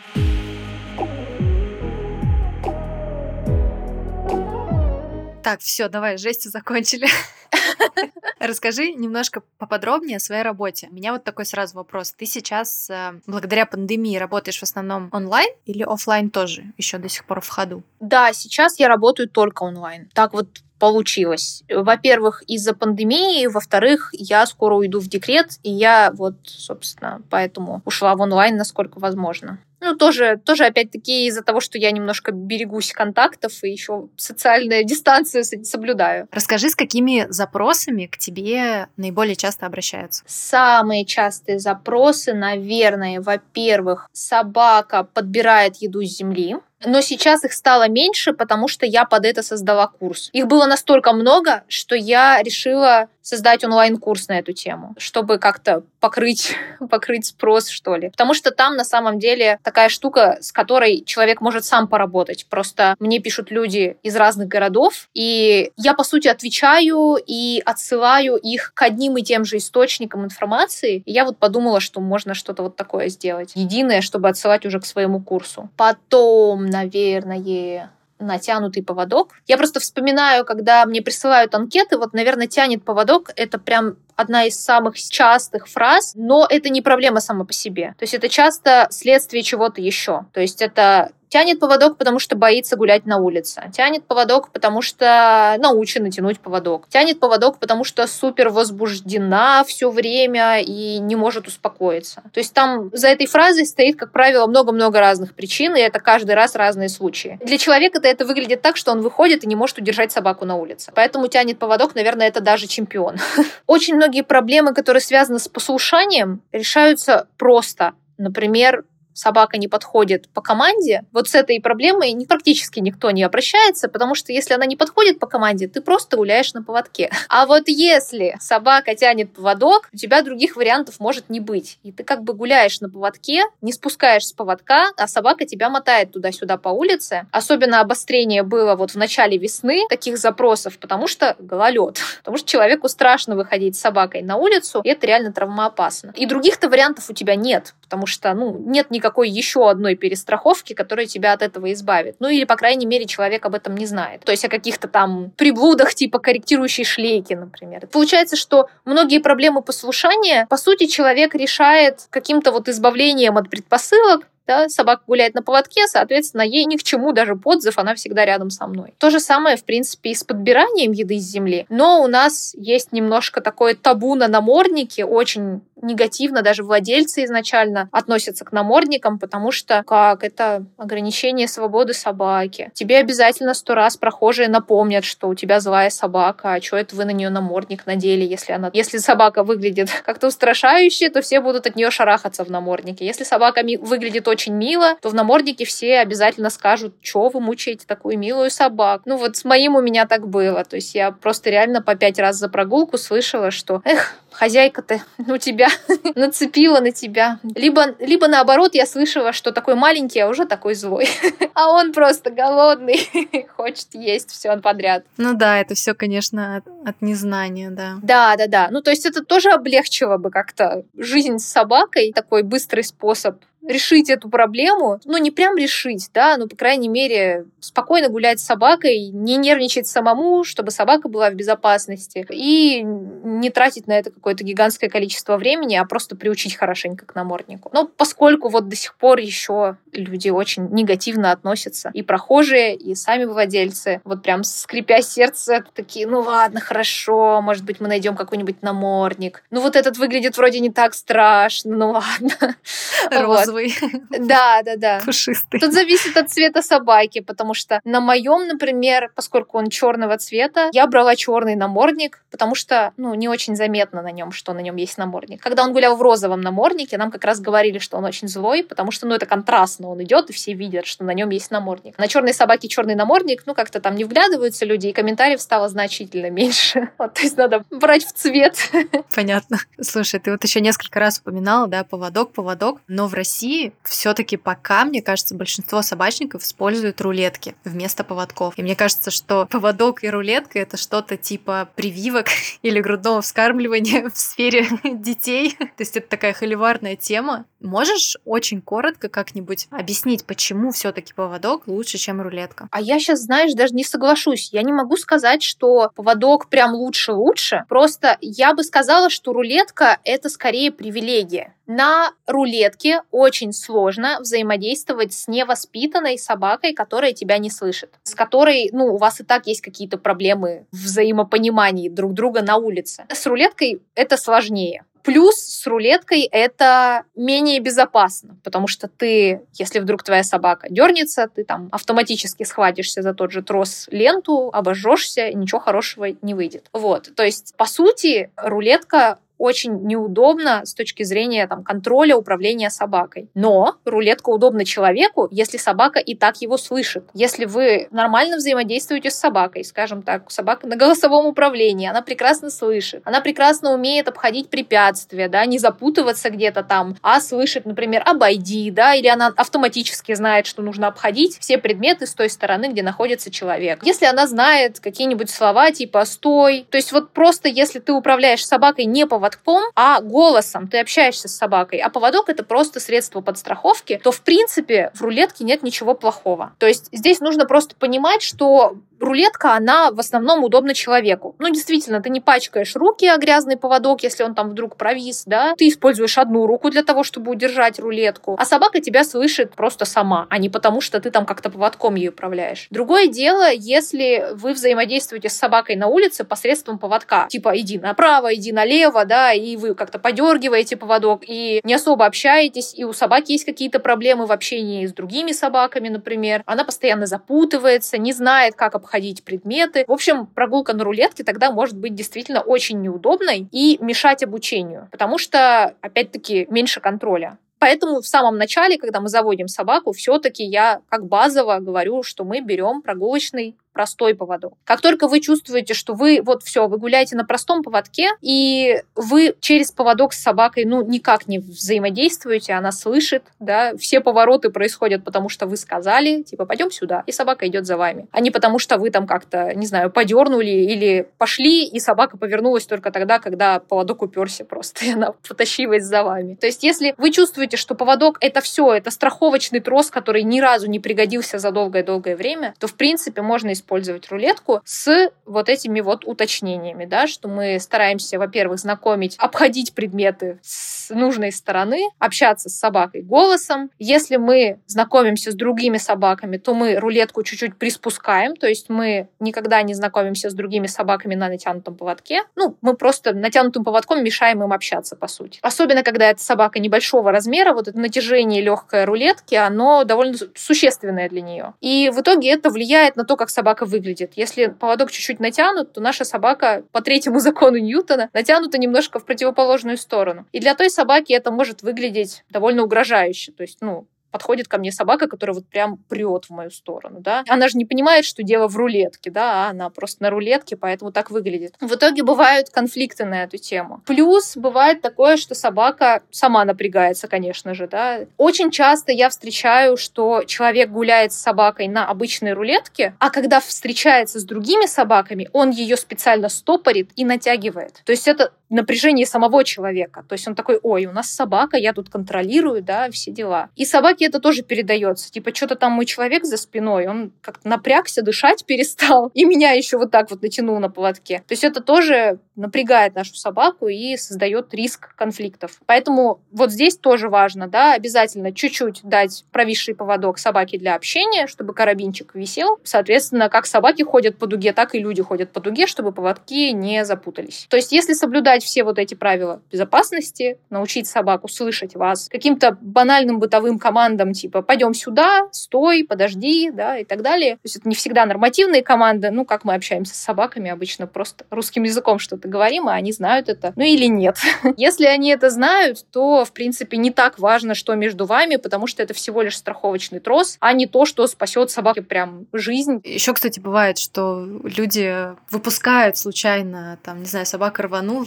Так, все, давай, жести закончили. *laughs* Расскажи немножко поподробнее о своей работе. У меня вот такой сразу вопрос. Ты сейчас, э, благодаря пандемии, работаешь в основном онлайн или офлайн тоже еще до сих пор в ходу? Да, сейчас я работаю только онлайн. Так вот получилось. Во-первых, из-за пандемии, во-вторых, я скоро уйду в декрет, и я вот, собственно, поэтому ушла в онлайн, насколько возможно. Ну, тоже, тоже опять-таки из-за того, что я немножко берегусь контактов и еще социальную дистанцию соблюдаю. Расскажи, с какими запросами к тебе наиболее часто обращаются? Самые частые запросы, наверное, во-первых, собака подбирает еду с земли. Но сейчас их стало меньше, потому что я под это создала курс. Их было настолько много, что я решила создать онлайн-курс на эту тему, чтобы как-то покрыть, *laughs* покрыть спрос, что ли. Потому что там на самом деле такая штука, с которой человек может сам поработать. Просто мне пишут люди из разных городов, и я, по сути, отвечаю и отсылаю их к одним и тем же источникам информации. И я вот подумала, что можно что-то вот такое сделать. Единое, чтобы отсылать уже к своему курсу. Потом, наверное, натянутый поводок. Я просто вспоминаю, когда мне присылают анкеты, вот, наверное, тянет поводок, это прям одна из самых частых фраз, но это не проблема сама по себе. То есть это часто следствие чего-то еще. То есть это Тянет поводок, потому что боится гулять на улице. Тянет поводок, потому что научена тянуть поводок. Тянет поводок, потому что супер возбуждена все время и не может успокоиться. То есть там за этой фразой стоит, как правило, много-много разных причин, и это каждый раз разные случаи. Для человека-то это выглядит так, что он выходит и не может удержать собаку на улице. Поэтому тянет поводок, наверное, это даже чемпион. *laughs* Очень многие проблемы, которые связаны с послушанием, решаются просто. Например, собака не подходит по команде, вот с этой проблемой практически никто не обращается, потому что если она не подходит по команде, ты просто гуляешь на поводке. *laughs* А вот если собака тянет поводок, у тебя других вариантов может не быть. И ты как бы гуляешь на поводке, не спускаешь с поводка, а собака тебя мотает туда-сюда по улице. Особенно обострение было вот в начале весны таких запросов, потому что гололед. *laughs* Потому что человеку страшно выходить с собакой на улицу, и это реально травмоопасно. И других-то вариантов у тебя нет, потому что, ну, нет никакой еще одной перестраховки, которая тебя от этого избавит. Ну или, по крайней мере, человек об этом не знает. То есть о каких-то там приблудах типа корректирующей шлейки, например. Получается, что многие проблемы послушания, по сути, человек решает каким-то вот избавлением от предпосылок, да, собака гуляет на поводке, соответственно, ей ни к чему даже подзыв, она всегда рядом со мной. То же самое, в принципе, и с подбиранием еды с земли. Но у нас есть немножко такое табу на наморднике, очень негативно даже владельцы изначально относятся к намордникам, потому что как это ограничение свободы собаки. Тебе обязательно сто раз прохожие напомнят, что у тебя злая собака, а что это вы на нее намордник надели, если она, если собака выглядит *laughs* как-то устрашающе, то все будут от нее шарахаться в наморднике. Если собака выглядит очень мило, то в наморднике все обязательно скажут, что вы мучаете такую милую собаку. Ну вот с моим у меня так было. То есть я просто реально по пять раз за прогулку слышала, что эх, хозяйка ты, *laughs* у тебя тебя, *laughs* нацепила на тебя. Либо, либо наоборот, я слышала, что такой маленький, а уже такой злой. *laughs* а он просто голодный, хочет есть все подряд. Ну да, это все, конечно, от, от незнания, да. Да, да, да. Ну, то есть это тоже облегчило бы как-то жизнь с собакой, такой быстрый способ решить эту проблему, ну, не прям решить, да, но, по крайней мере, спокойно гулять с собакой, не нервничать самому, чтобы собака была в безопасности, и не тратить на это какое-то гигантское количество времени, а просто приучить хорошенько к наморднику. Но поскольку вот до сих пор еще люди очень негативно относятся, и прохожие, и сами владельцы, вот прям скрипя сердце, такие, ну ладно, хорошо, может быть, мы найдем какой-нибудь намордник. Ну вот этот выглядит вроде не так страшно, ну ладно. *laughs* Розовый розовый. *laughs* Да, да, да. Пушистый. Тут зависит от цвета собаки, потому что на моем, например, поскольку он черного цвета, я брала черный намордник, потому что, ну, не очень заметно на нем, что на нем есть намордник. Когда он гулял в розовом наморднике, нам как раз говорили, что он очень злой, потому что, ну, это контрастно, он идет, и все видят, что на нем есть намордник. На черной собаке черный намордник, ну, как-то там не вглядываются люди, и комментариев стало значительно *laughs* меньше. Вот, то есть надо брать в цвет. *laughs* Понятно. Слушай, ты вот еще несколько раз упоминала, да, поводок, поводок, но в России России все-таки пока, мне кажется, большинство собачников используют рулетки вместо поводков. И мне кажется, что поводок и рулетка это что-то типа прививок *laughs* или грудного вскармливания *laughs* в сфере *laughs* детей. То есть это такая холиварная тема. Можешь очень коротко как-нибудь объяснить, почему все-таки поводок лучше, чем рулетка? А я сейчас, знаешь, даже не соглашусь. Я не могу сказать, что поводок прям лучше-лучше. Просто я бы сказала, что рулетка это скорее привилегия. На рулетке очень сложно взаимодействовать с невоспитанной собакой, которая тебя не слышит, с которой, ну, у вас и так есть какие-то проблемы в взаимопонимании друг друга на улице. С рулеткой это сложнее. Плюс с рулеткой это менее безопасно, потому что ты, если вдруг твоя собака дернется, ты там автоматически схватишься за тот же трос ленту, обожжешься, ничего хорошего не выйдет. Вот, то есть, по сути, рулетка очень неудобно с точки зрения там, контроля управления собакой. Но рулетка удобна человеку, если собака и так его слышит. Если вы нормально взаимодействуете с собакой, скажем так, собака на голосовом управлении, она прекрасно слышит, она прекрасно умеет обходить препятствия, да, не запутываться где-то там, а слышит, например, обойди, да, или она автоматически знает, что нужно обходить все предметы с той стороны, где находится человек. Если она знает какие-нибудь слова типа «стой», то есть вот просто если ты управляешь собакой не по поводком, а голосом ты общаешься с собакой, а поводок это просто средство подстраховки, то в принципе в рулетке нет ничего плохого. То есть здесь нужно просто понимать, что рулетка, она в основном удобна человеку. Ну, действительно, ты не пачкаешь руки о грязный поводок, если он там вдруг провис, да. Ты используешь одну руку для того, чтобы удержать рулетку. А собака тебя слышит просто сама, а не потому, что ты там как-то поводком ее управляешь. Другое дело, если вы взаимодействуете с собакой на улице посредством поводка. Типа, иди направо, иди налево, да, и вы как-то подергиваете поводок, и не особо общаетесь, и у собаки есть какие-то проблемы в общении с другими собаками, например. Она постоянно запутывается, не знает, как обходить предметы. В общем, прогулка на рулетке тогда может быть действительно очень неудобной и мешать обучению, потому что, опять-таки, меньше контроля. Поэтому в самом начале, когда мы заводим собаку, все-таки я как базово говорю, что мы берем прогулочный простой поводок. Как только вы чувствуете, что вы вот все, вы гуляете на простом поводке, и вы через поводок с собакой, ну, никак не взаимодействуете, она слышит, да, все повороты происходят, потому что вы сказали, типа, пойдем сюда, и собака идет за вами, а не потому что вы там как-то, не знаю, подернули или пошли, и собака повернулась только тогда, когда поводок уперся просто, и она потащилась за вами. То есть, если вы чувствуете, что поводок это все, это страховочный трос, который ни разу не пригодился за долгое-долгое время, то, в принципе, можно использовать использовать рулетку с вот этими вот уточнениями, да, что мы стараемся, во-первых, знакомить, обходить предметы с нужной стороны, общаться с собакой голосом. Если мы знакомимся с другими собаками, то мы рулетку чуть-чуть приспускаем, то есть мы никогда не знакомимся с другими собаками на натянутом поводке. Ну, мы просто натянутым поводком мешаем им общаться, по сути. Особенно, когда это собака небольшого размера, вот это натяжение легкой рулетки, оно довольно существенное для нее. И в итоге это влияет на то, как собака собака выглядит. Если поводок чуть-чуть натянут, то наша собака по третьему *laughs* закону Ньютона натянута немножко в противоположную сторону. И для той собаки это может выглядеть довольно угрожающе. То есть, ну, подходит ко мне собака, которая вот прям прет в мою сторону, да. Она же не понимает, что дело в рулетке, да, а она просто на рулетке, поэтому так выглядит. В итоге бывают конфликты на эту тему. Плюс бывает такое, что собака сама напрягается, конечно же, да. Очень часто я встречаю, что человек гуляет с собакой на обычной рулетке, а когда встречается с другими собаками, он ее специально стопорит и натягивает. То есть это напряжение самого человека. То есть он такой, ой, у нас собака, я тут контролирую, да, все дела. И собаке это тоже передается. Типа, что-то там мой человек за спиной, он как-то напрягся, дышать *laughs* перестал, и меня еще вот так вот натянул на поводке. То есть это тоже напрягает нашу собаку и создает риск конфликтов. Поэтому вот здесь тоже важно, да, обязательно чуть-чуть дать провисший поводок собаке для общения, чтобы карабинчик висел. Соответственно, как собаки ходят по дуге, так и люди ходят по дуге, чтобы поводки не запутались. То есть если соблюдать все вот эти правила безопасности, научить собаку слышать вас, каким-то банальным бытовым командам, типа «пойдем сюда», «стой», «подожди», да, и так далее. То есть это не всегда нормативные команды, ну, как мы общаемся с собаками, обычно просто русским языком что-то говорим, а они знают это, ну или нет. *laughs* Если они это знают, то, в принципе, не так важно, что между вами, потому что это всего лишь страховочный трос, а не то, что спасет собаке прям жизнь. Еще, кстати, бывает, что люди выпускают случайно, там, не знаю, собака рванула,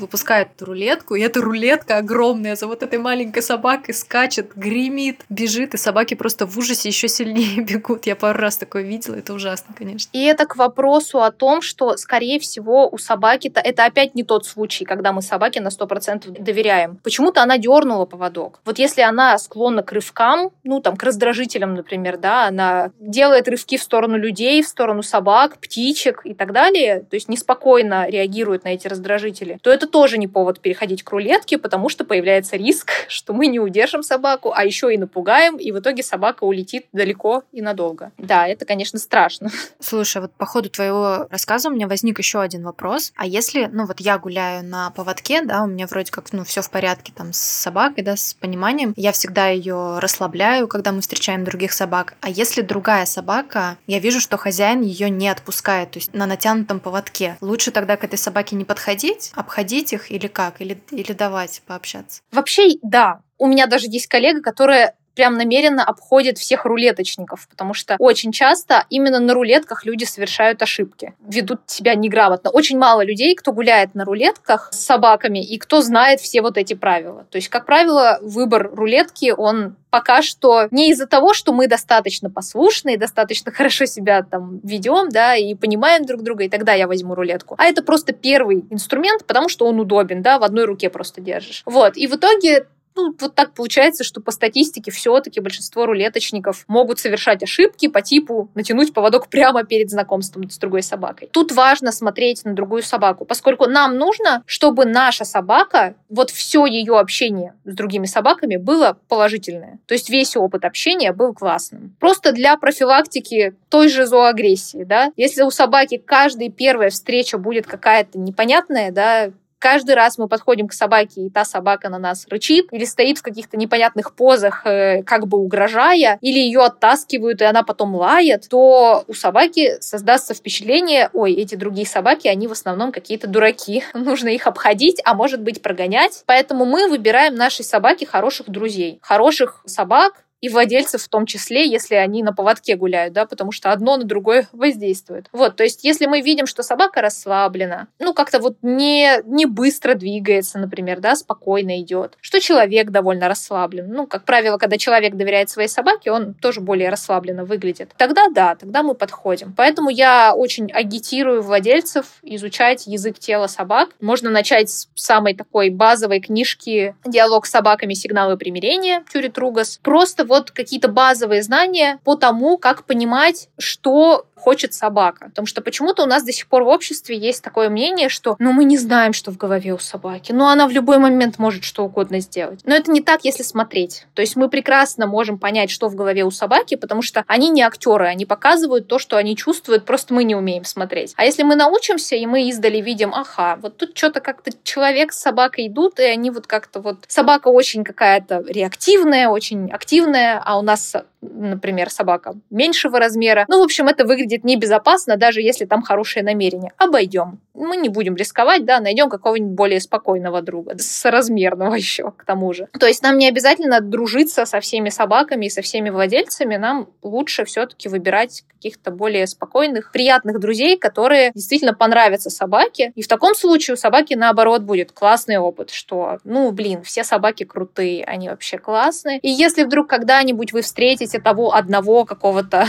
эту рулетку, и эта рулетка огромная за вот этой маленькой собакой скачет, гремит, бежит, и собаки просто в ужасе еще сильнее *laughs* бегут. Я пару раз такое видела, это ужасно, конечно. И это к вопросу о том, что, скорее всего, у собаки-то это опять не тот случай, когда мы собаке на 100% доверяем. Почему-то она дернула поводок. Вот если она склонна к рывкам, ну, там, к раздражителям, например, да, она делает рывки в сторону людей, в сторону собак, птичек и так далее, то есть неспокойно реагирует на эти раздражители, то это тоже не повод переходить к рулетке, потому что появляется риск, *laughs* что мы не удержим собаку, а еще и напугаем, и в итоге собака улетит далеко и надолго. Да, это, конечно, страшно. Слушай, вот по ходу твоего рассказа у меня возник еще один вопрос. А если, ну вот я гуляю на поводке, да, у меня вроде как, ну, все в порядке там с собакой, да, с пониманием, я всегда ее расслабляю, когда мы встречаем других собак. А если другая собака, я вижу, что хозяин ее не отпускает, то есть на натянутом поводке, лучше тогда к этой собаке не подходить, обходить их, или как? Или, или давать пообщаться? Вообще, да. У меня даже есть коллега, которая прям намеренно обходит всех рулеточников, потому что очень часто именно на рулетках люди совершают ошибки, ведут себя неграмотно. Очень мало людей, кто гуляет на рулетках с собаками и кто знает все вот эти правила. То есть, как правило, выбор рулетки, он пока что не из-за того, что мы достаточно послушные, достаточно *laughs* хорошо себя там ведем, да, и понимаем друг друга, и тогда я возьму рулетку. А это просто первый инструмент, потому что он удобен, да, в одной руке просто держишь. Вот. И в итоге ну, вот так получается, что по статистике все-таки большинство рулеточников могут совершать ошибки по типу натянуть поводок прямо перед знакомством с другой собакой. Тут важно смотреть на другую собаку, поскольку нам нужно, чтобы наша собака, вот все ее общение с другими собаками было положительное. То есть весь опыт общения был классным. Просто для профилактики той же зооагрессии, да, если у собаки каждая первая встреча будет какая-то непонятная, да, каждый раз мы подходим к собаке, и та собака на нас рычит, или стоит в каких-то непонятных позах, э, как бы угрожая, или ее оттаскивают, и она потом лает, то у собаки создастся впечатление, ой, эти другие собаки, они в основном какие-то дураки, *laughs* нужно их обходить, а может быть прогонять. Поэтому мы выбираем нашей собаке хороших друзей, хороших собак, и владельцев в том числе, если они на поводке гуляют, да, потому что одно на другое воздействует. Вот, то есть если мы видим, что собака расслаблена, ну, как-то вот не, не быстро двигается, например, да, спокойно идет, что человек довольно расслаблен. Ну, как правило, когда человек доверяет своей собаке, он тоже более расслабленно выглядит. Тогда да, тогда мы подходим. Поэтому я очень агитирую владельцев изучать язык тела собак. Можно начать с самой такой базовой книжки «Диалог с собаками. Сигналы примирения» Тюри Тругас. Просто вот какие-то базовые знания по тому, как понимать, что хочет собака. Потому что почему-то у нас до сих пор в обществе есть такое мнение, что ну мы не знаем, что в голове у собаки, но она в любой момент может что угодно сделать. Но это не так, если смотреть. То есть мы прекрасно можем понять, что в голове у собаки, потому что они не актеры, они показывают то, что они чувствуют, просто мы не умеем смотреть. А если мы научимся, и мы издали видим, ага, вот тут что-то как-то человек с собакой идут, и они вот как-то вот... Собака очень какая-то реактивная, очень активная, а у нас, например, собака меньшего размера. Ну, в общем, это выглядит небезопасно, даже если там хорошее намерение. Обойдем. Мы не будем рисковать, да, найдем какого-нибудь более спокойного друга, соразмерного *laughs* еще к тому же. То есть нам не обязательно дружиться со всеми собаками и со всеми владельцами, нам лучше все-таки выбирать каких-то более спокойных, приятных друзей, которые действительно понравятся собаке. И в таком случае у собаки, наоборот, будет классный опыт, что, ну, блин, все собаки крутые, они вообще классные. И если вдруг когда-нибудь вы встретите того одного какого-то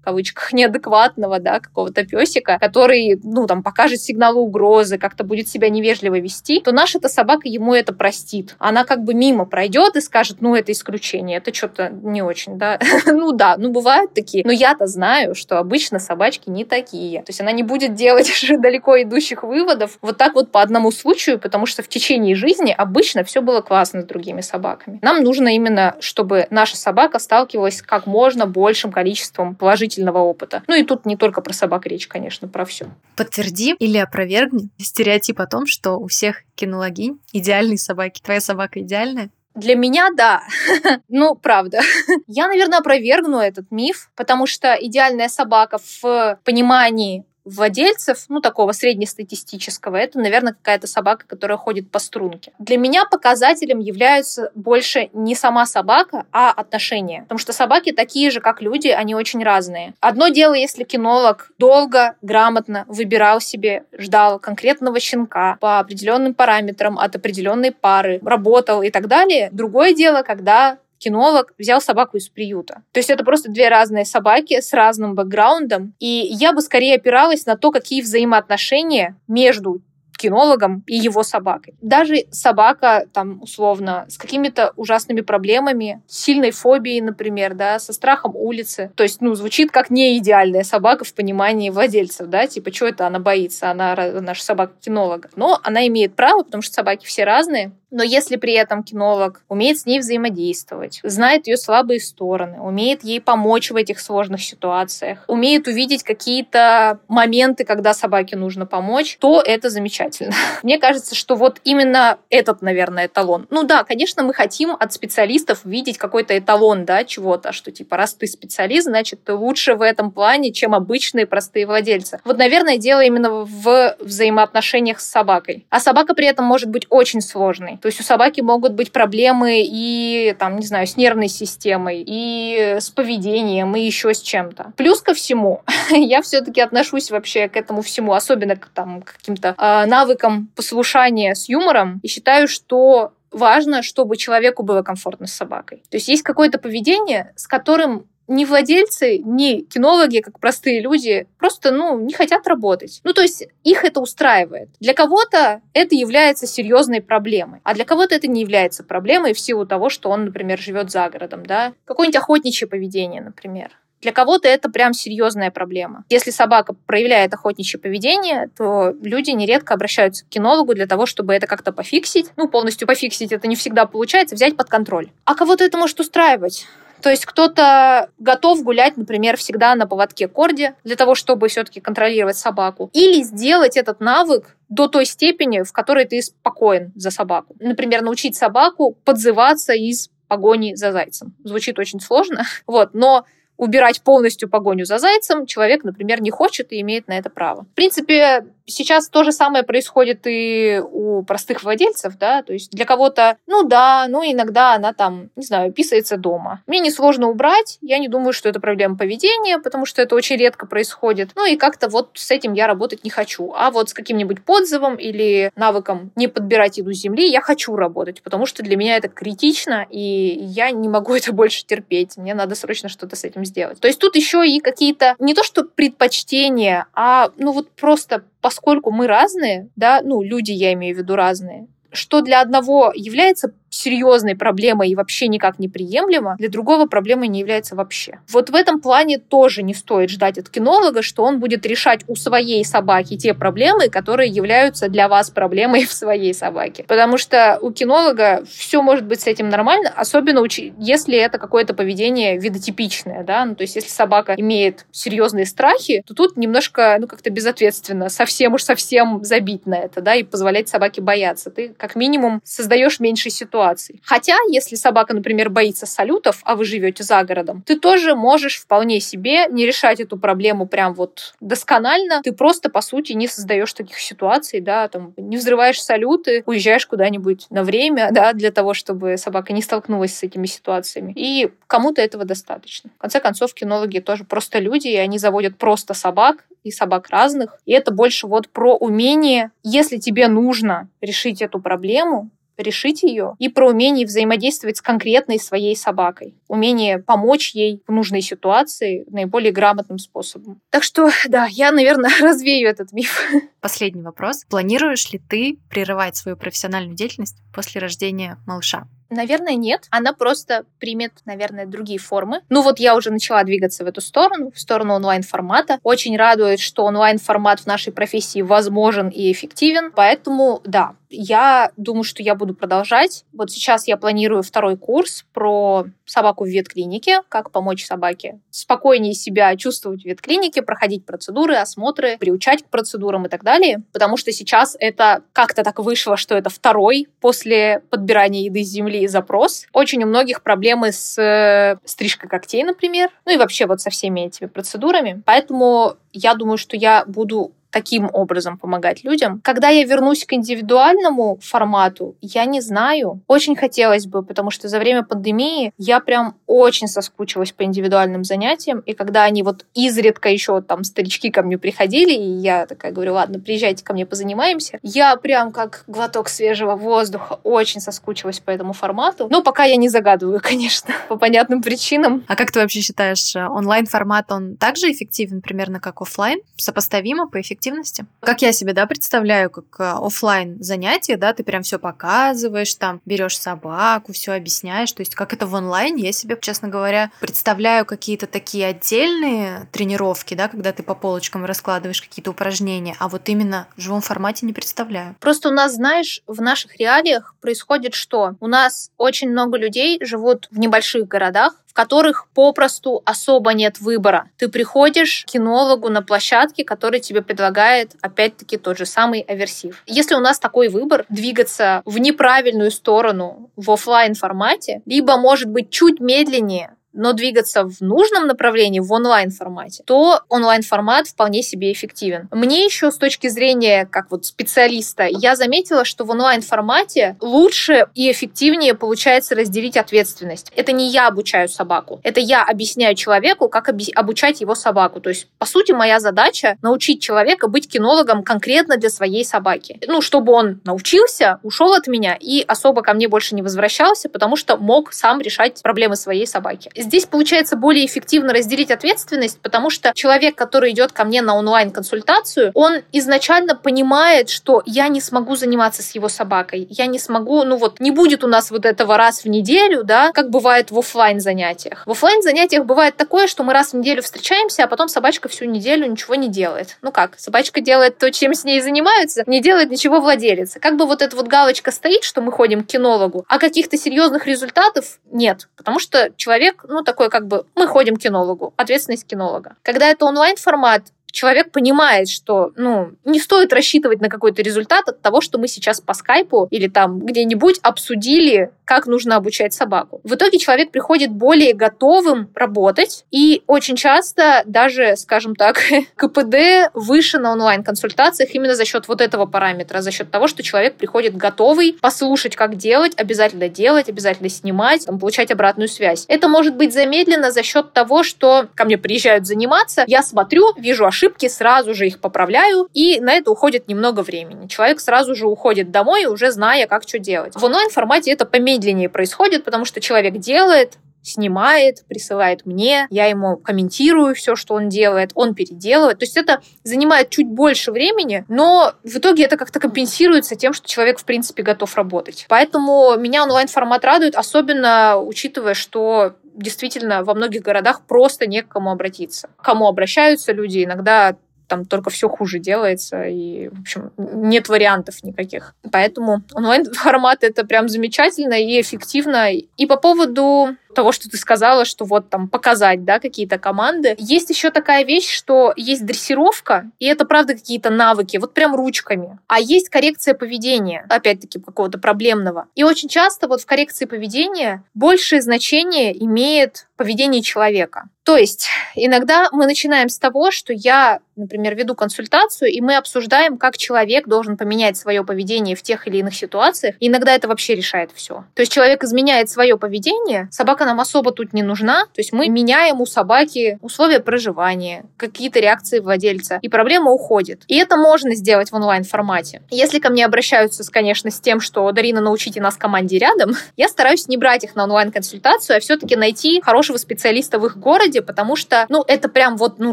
в кавычках, *laughs* неадекватного, да, какого-то песика, который, ну, там, покажет сигналы угрозы, как-то будет себя невежливо вести, то наша эта собака ему это простит. Она как бы мимо пройдет и скажет, ну, это исключение, это что-то не очень, да. *laughs* ну, да, ну, бывают такие. Но я-то знаю, что обычно собачки не такие. То есть она не будет делать *laughs* далеко идущих выводов вот так вот по одному случаю, потому что в течение жизни обычно все было классно с другими собаками. Нам нужно именно, чтобы наша собака сталкивалась с как можно большим количеством положительных положительного опыта. Ну и тут не только про собак речь, конечно, про все. Подтверди или опровергни стереотип о том, что у всех кинологинь идеальные собаки. Твоя собака идеальная? Для меня да. *laughs* ну, правда. *laughs* Я, наверное, опровергну этот миф, потому что идеальная собака в понимании владельцев, ну, такого среднестатистического, это, наверное, какая-то собака, которая ходит по струнке. Для меня показателем являются больше не сама собака, а отношения. Потому что собаки такие же, как люди, они очень разные. Одно дело, если кинолог долго, грамотно выбирал себе, ждал конкретного щенка по определенным параметрам от определенной пары, работал и так далее. Другое дело, когда кинолог взял собаку из приюта. То есть это просто две разные собаки с разным бэкграундом. И я бы скорее опиралась на то, какие взаимоотношения между кинологом и его собакой. Даже собака, там, условно, с какими-то ужасными проблемами, сильной фобией, например, да, со страхом улицы. То есть, ну, звучит как не идеальная собака в понимании владельцев, да, типа, что это она боится, она наша собака кинолога. Но она имеет право, потому что собаки все разные, но если при этом кинолог умеет с ней взаимодействовать, знает ее слабые стороны, умеет ей помочь в этих сложных ситуациях, умеет увидеть какие-то моменты, когда собаке нужно помочь, то это замечательно. *laughs* Мне кажется, что вот именно этот, наверное, эталон. Ну да, конечно, мы хотим от специалистов видеть какой-то эталон, да, чего-то, что типа раз ты специалист, значит, ты лучше в этом плане, чем обычные простые владельцы. Вот, наверное, дело именно в взаимоотношениях с собакой. А собака при этом может быть очень сложной. То есть у собаки могут быть проблемы и, там, не знаю, с нервной системой, и с поведением, и еще с чем-то. Плюс ко всему, *laughs* я все-таки отношусь вообще к этому всему, особенно к там, каким-то э, навыкам послушания с юмором, и считаю, что важно, чтобы человеку было комфортно с собакой. То есть есть какое-то поведение, с которым ни владельцы, ни кинологи, как простые люди, просто, ну, не хотят работать. Ну, то есть их это устраивает. Для кого-то это является серьезной проблемой, а для кого-то это не является проблемой в силу того, что он, например, живет за городом, да. Какое-нибудь охотничье поведение, например. Для кого-то это прям серьезная проблема. Если собака проявляет охотничье поведение, то люди нередко обращаются к кинологу для того, чтобы это как-то пофиксить. Ну, полностью пофиксить это не всегда получается, взять под контроль. А кого-то это может устраивать. То есть кто-то готов гулять, например, всегда на поводке корде для того, чтобы все-таки контролировать собаку. Или сделать этот навык до той степени, в которой ты спокоен за собаку. Например, научить собаку подзываться из погони за зайцем. Звучит очень сложно, *laughs* вот, но убирать полностью погоню за зайцем человек, например, не хочет и имеет на это право. В принципе, сейчас то же самое происходит и у простых владельцев, да, то есть для кого-то, ну да, ну иногда она там, не знаю, писается дома. Мне несложно убрать, я не думаю, что это проблема поведения, потому что это очень редко происходит. Ну и как-то вот с этим я работать не хочу. А вот с каким-нибудь подзывом или навыком не подбирать еду с земли я хочу работать, потому что для меня это критично, и я не могу это *laughs* больше терпеть. Мне надо срочно что-то с этим сделать. То есть тут еще и какие-то не то что предпочтения, а ну вот просто поскольку мы разные, да, ну люди я имею в виду разные, что для одного является серьезной проблемой и вообще никак не приемлемо, для другого проблемой не является вообще. Вот в этом плане тоже не стоит ждать от кинолога, что он будет решать у своей собаки те проблемы, которые являются для вас проблемой *laughs* в своей собаке. Потому что у кинолога все может быть с этим нормально, особенно если это какое-то поведение видотипичное, да, ну, то есть если собака имеет серьезные страхи, то тут немножко, ну, как-то безответственно, совсем уж совсем забить на это, да, и позволять собаке бояться. Ты как минимум создаешь меньше ситуации ситуаций. Хотя, если собака, например, боится салютов, а вы живете за городом, ты тоже можешь вполне себе не решать эту проблему прям вот досконально. Ты просто, по сути, не создаешь таких ситуаций, да, там, не взрываешь салюты, уезжаешь куда-нибудь на время, да, для того, чтобы собака не столкнулась с этими ситуациями. И кому-то этого достаточно. В конце концов, кинологи тоже просто люди, и они заводят просто собак, и собак разных. И это больше вот про умение, если тебе нужно решить эту проблему, решить ее, и про умение взаимодействовать с конкретной своей собакой, умение помочь ей в нужной ситуации наиболее грамотным способом. Так что, да, я, наверное, *laughs* развею этот миф. Последний вопрос. Планируешь ли ты прерывать свою профессиональную деятельность после рождения малыша? Наверное, нет. Она просто примет, наверное, другие формы. Ну вот я уже начала двигаться в эту сторону, в сторону онлайн-формата. Очень радует, что онлайн-формат в нашей профессии возможен и эффективен. Поэтому, да, я думаю, что я буду продолжать. Вот сейчас я планирую второй курс про собаку в ветклинике, как помочь собаке спокойнее себя чувствовать в ветклинике, проходить процедуры, осмотры, приучать к процедурам и так далее. Потому что сейчас это как-то так вышло, что это второй после подбирания еды с земли запрос. Очень у многих проблемы с стрижкой когтей, например, ну и вообще вот со всеми этими процедурами. Поэтому я думаю, что я буду таким образом помогать людям. Когда я вернусь к индивидуальному формату, я не знаю. Очень хотелось бы, потому что за время пандемии я прям очень соскучилась по индивидуальным занятиям. И когда они вот изредка еще там старички ко мне приходили, и я такая говорю, ладно, приезжайте ко мне позанимаемся, я прям как глоток свежего воздуха очень соскучилась по этому формату. Но пока я не загадываю, *laughs* конечно, по понятным причинам. А как ты вообще считаешь, э, онлайн-формат, он также эффективен примерно как офлайн? Сопоставимо по эффективности? Эффективности. Как я себе, да, представляю, как э, офлайн занятие, да, ты прям все показываешь, там берешь собаку, все объясняешь. То есть, как это в онлайне, я себе, честно говоря, представляю какие-то такие отдельные тренировки, да, когда ты по полочкам раскладываешь какие-то упражнения, а вот именно в живом формате не представляю. Просто у нас, знаешь, в наших реалиях происходит что? У нас очень много людей живут в небольших городах, в которых попросту особо нет выбора. Ты приходишь к кинологу на площадке, который тебе предлагает, опять-таки, тот же самый аверсив. Если у нас такой выбор, двигаться в неправильную сторону в офлайн формате, либо, может быть, чуть медленнее, но двигаться в нужном направлении, в онлайн-формате, то онлайн-формат вполне себе эффективен. Мне еще с точки зрения как вот специалиста, я заметила, что в онлайн-формате лучше и эффективнее получается разделить ответственность. Это не я обучаю собаку, это я объясняю человеку, как обучать его собаку. То есть, по сути, моя задача научить человека быть кинологом конкретно для своей собаки. Ну, чтобы он научился, ушел от меня и особо ко мне больше не возвращался, потому что мог сам решать проблемы своей собаки. Здесь получается более эффективно разделить ответственность, потому что человек, который идет ко мне на онлайн-консультацию, он изначально понимает, что я не смогу заниматься с его собакой, я не смогу, ну вот, не будет у нас вот этого раз в неделю, да, как бывает в офлайн занятиях. В офлайн занятиях бывает такое, что мы раз в неделю встречаемся, а потом собачка всю неделю ничего не делает. Ну как, собачка делает то, чем с ней занимаются, не делает ничего владелец. Как бы вот эта вот галочка стоит, что мы ходим к кинологу, а каких-то серьезных результатов нет, потому что человек ну, такой как бы, мы ходим к кинологу, ответственность кинолога. Когда это онлайн-формат, человек понимает, что ну, не стоит рассчитывать на какой-то результат от того, что мы сейчас по скайпу или там где-нибудь обсудили, как нужно обучать собаку. В итоге человек приходит более готовым работать, и очень часто даже, скажем так, *laughs* КПД выше на онлайн-консультациях именно за счет вот этого параметра, за счет того, что человек приходит готовый послушать, как делать, обязательно делать, обязательно снимать, там, получать обратную связь. Это может быть замедлено за счет того, что ко мне приезжают заниматься, я смотрю, вижу ошибки, ошибки, сразу же их поправляю, и на это уходит немного времени. Человек сразу же уходит домой, уже зная, как что делать. В онлайн-формате это помедленнее происходит, потому что человек делает, снимает, присылает мне, я ему комментирую все, что он делает, он переделывает. То есть это занимает чуть больше времени, но в итоге это как-то компенсируется тем, что человек, в принципе, готов работать. Поэтому меня онлайн-формат радует, особенно учитывая, что действительно во многих городах просто не к кому обратиться. К кому обращаются люди, иногда там только все хуже делается, и, в общем, нет вариантов никаких. Поэтому онлайн-формат — это прям замечательно и эффективно. И по поводу того, что ты сказала, что вот там показать, да, какие-то команды. Есть еще такая вещь, что есть дрессировка, и это, правда, какие-то навыки, вот прям ручками. А есть коррекция поведения, опять-таки, какого-то проблемного. И очень часто вот в коррекции поведения большее значение имеет поведение человека. То есть иногда мы начинаем с того, что я, например, веду консультацию, и мы обсуждаем, как человек должен поменять свое поведение в тех или иных ситуациях. И иногда это вообще решает все. То есть человек изменяет свое поведение, собака нам особо тут не нужна. То есть мы меняем у собаки условия проживания, какие-то реакции владельца, и проблема уходит. И это можно сделать в онлайн-формате. Если ко мне обращаются, конечно, с тем, что Дарина, научите нас команде рядом, *laughs* я стараюсь не брать их на онлайн-консультацию, а все-таки найти хорошего специалиста в их городе, потому что, ну, это прям вот, ну,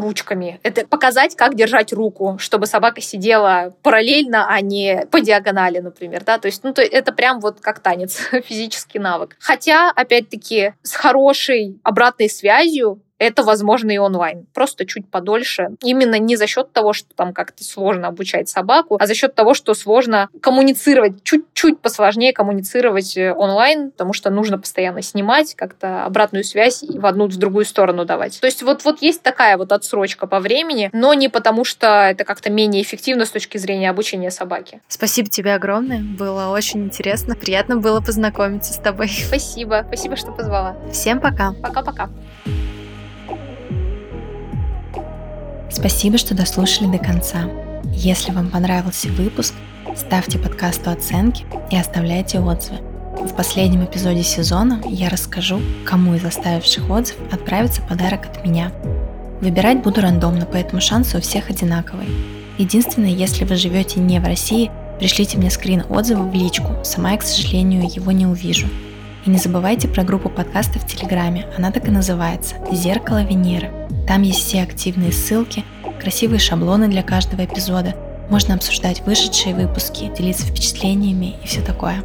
ручками. Это показать, как держать руку, чтобы собака сидела параллельно, а не по диагонали, например, да, то есть, ну, то это прям вот как танец, *laughs* физический навык. Хотя, опять-таки, с хорошей обратной связью это возможно и онлайн, просто чуть подольше. Именно не за счет того, что там как-то сложно обучать собаку, а за счет того, что сложно коммуницировать, чуть-чуть посложнее коммуницировать э, онлайн, потому что нужно постоянно снимать, как-то обратную связь в одну, в другую сторону давать. То есть вот, вот есть такая вот отсрочка по времени, но не потому, что это как-то менее эффективно с точки зрения обучения собаки. Спасибо тебе огромное, было очень интересно, приятно было познакомиться с тобой. Спасибо, спасибо, что позвала. Всем пока. Пока-пока. Спасибо, что дослушали до конца. Если вам понравился выпуск, ставьте подкасту оценки и оставляйте отзывы. В последнем эпизоде сезона я расскажу, кому из оставивших отзыв отправится подарок от меня. Выбирать буду рандомно, поэтому шансы у всех одинаковые. Единственное, если вы живете не в России, пришлите мне скрин отзыва в личку, сама я, к сожалению, его не увижу. И не забывайте про группу подкаста в Телеграме, она так и называется «Зеркало Венеры». Там есть все активные ссылки, красивые шаблоны для каждого эпизода. Можно обсуждать вышедшие выпуски, делиться впечатлениями и все такое.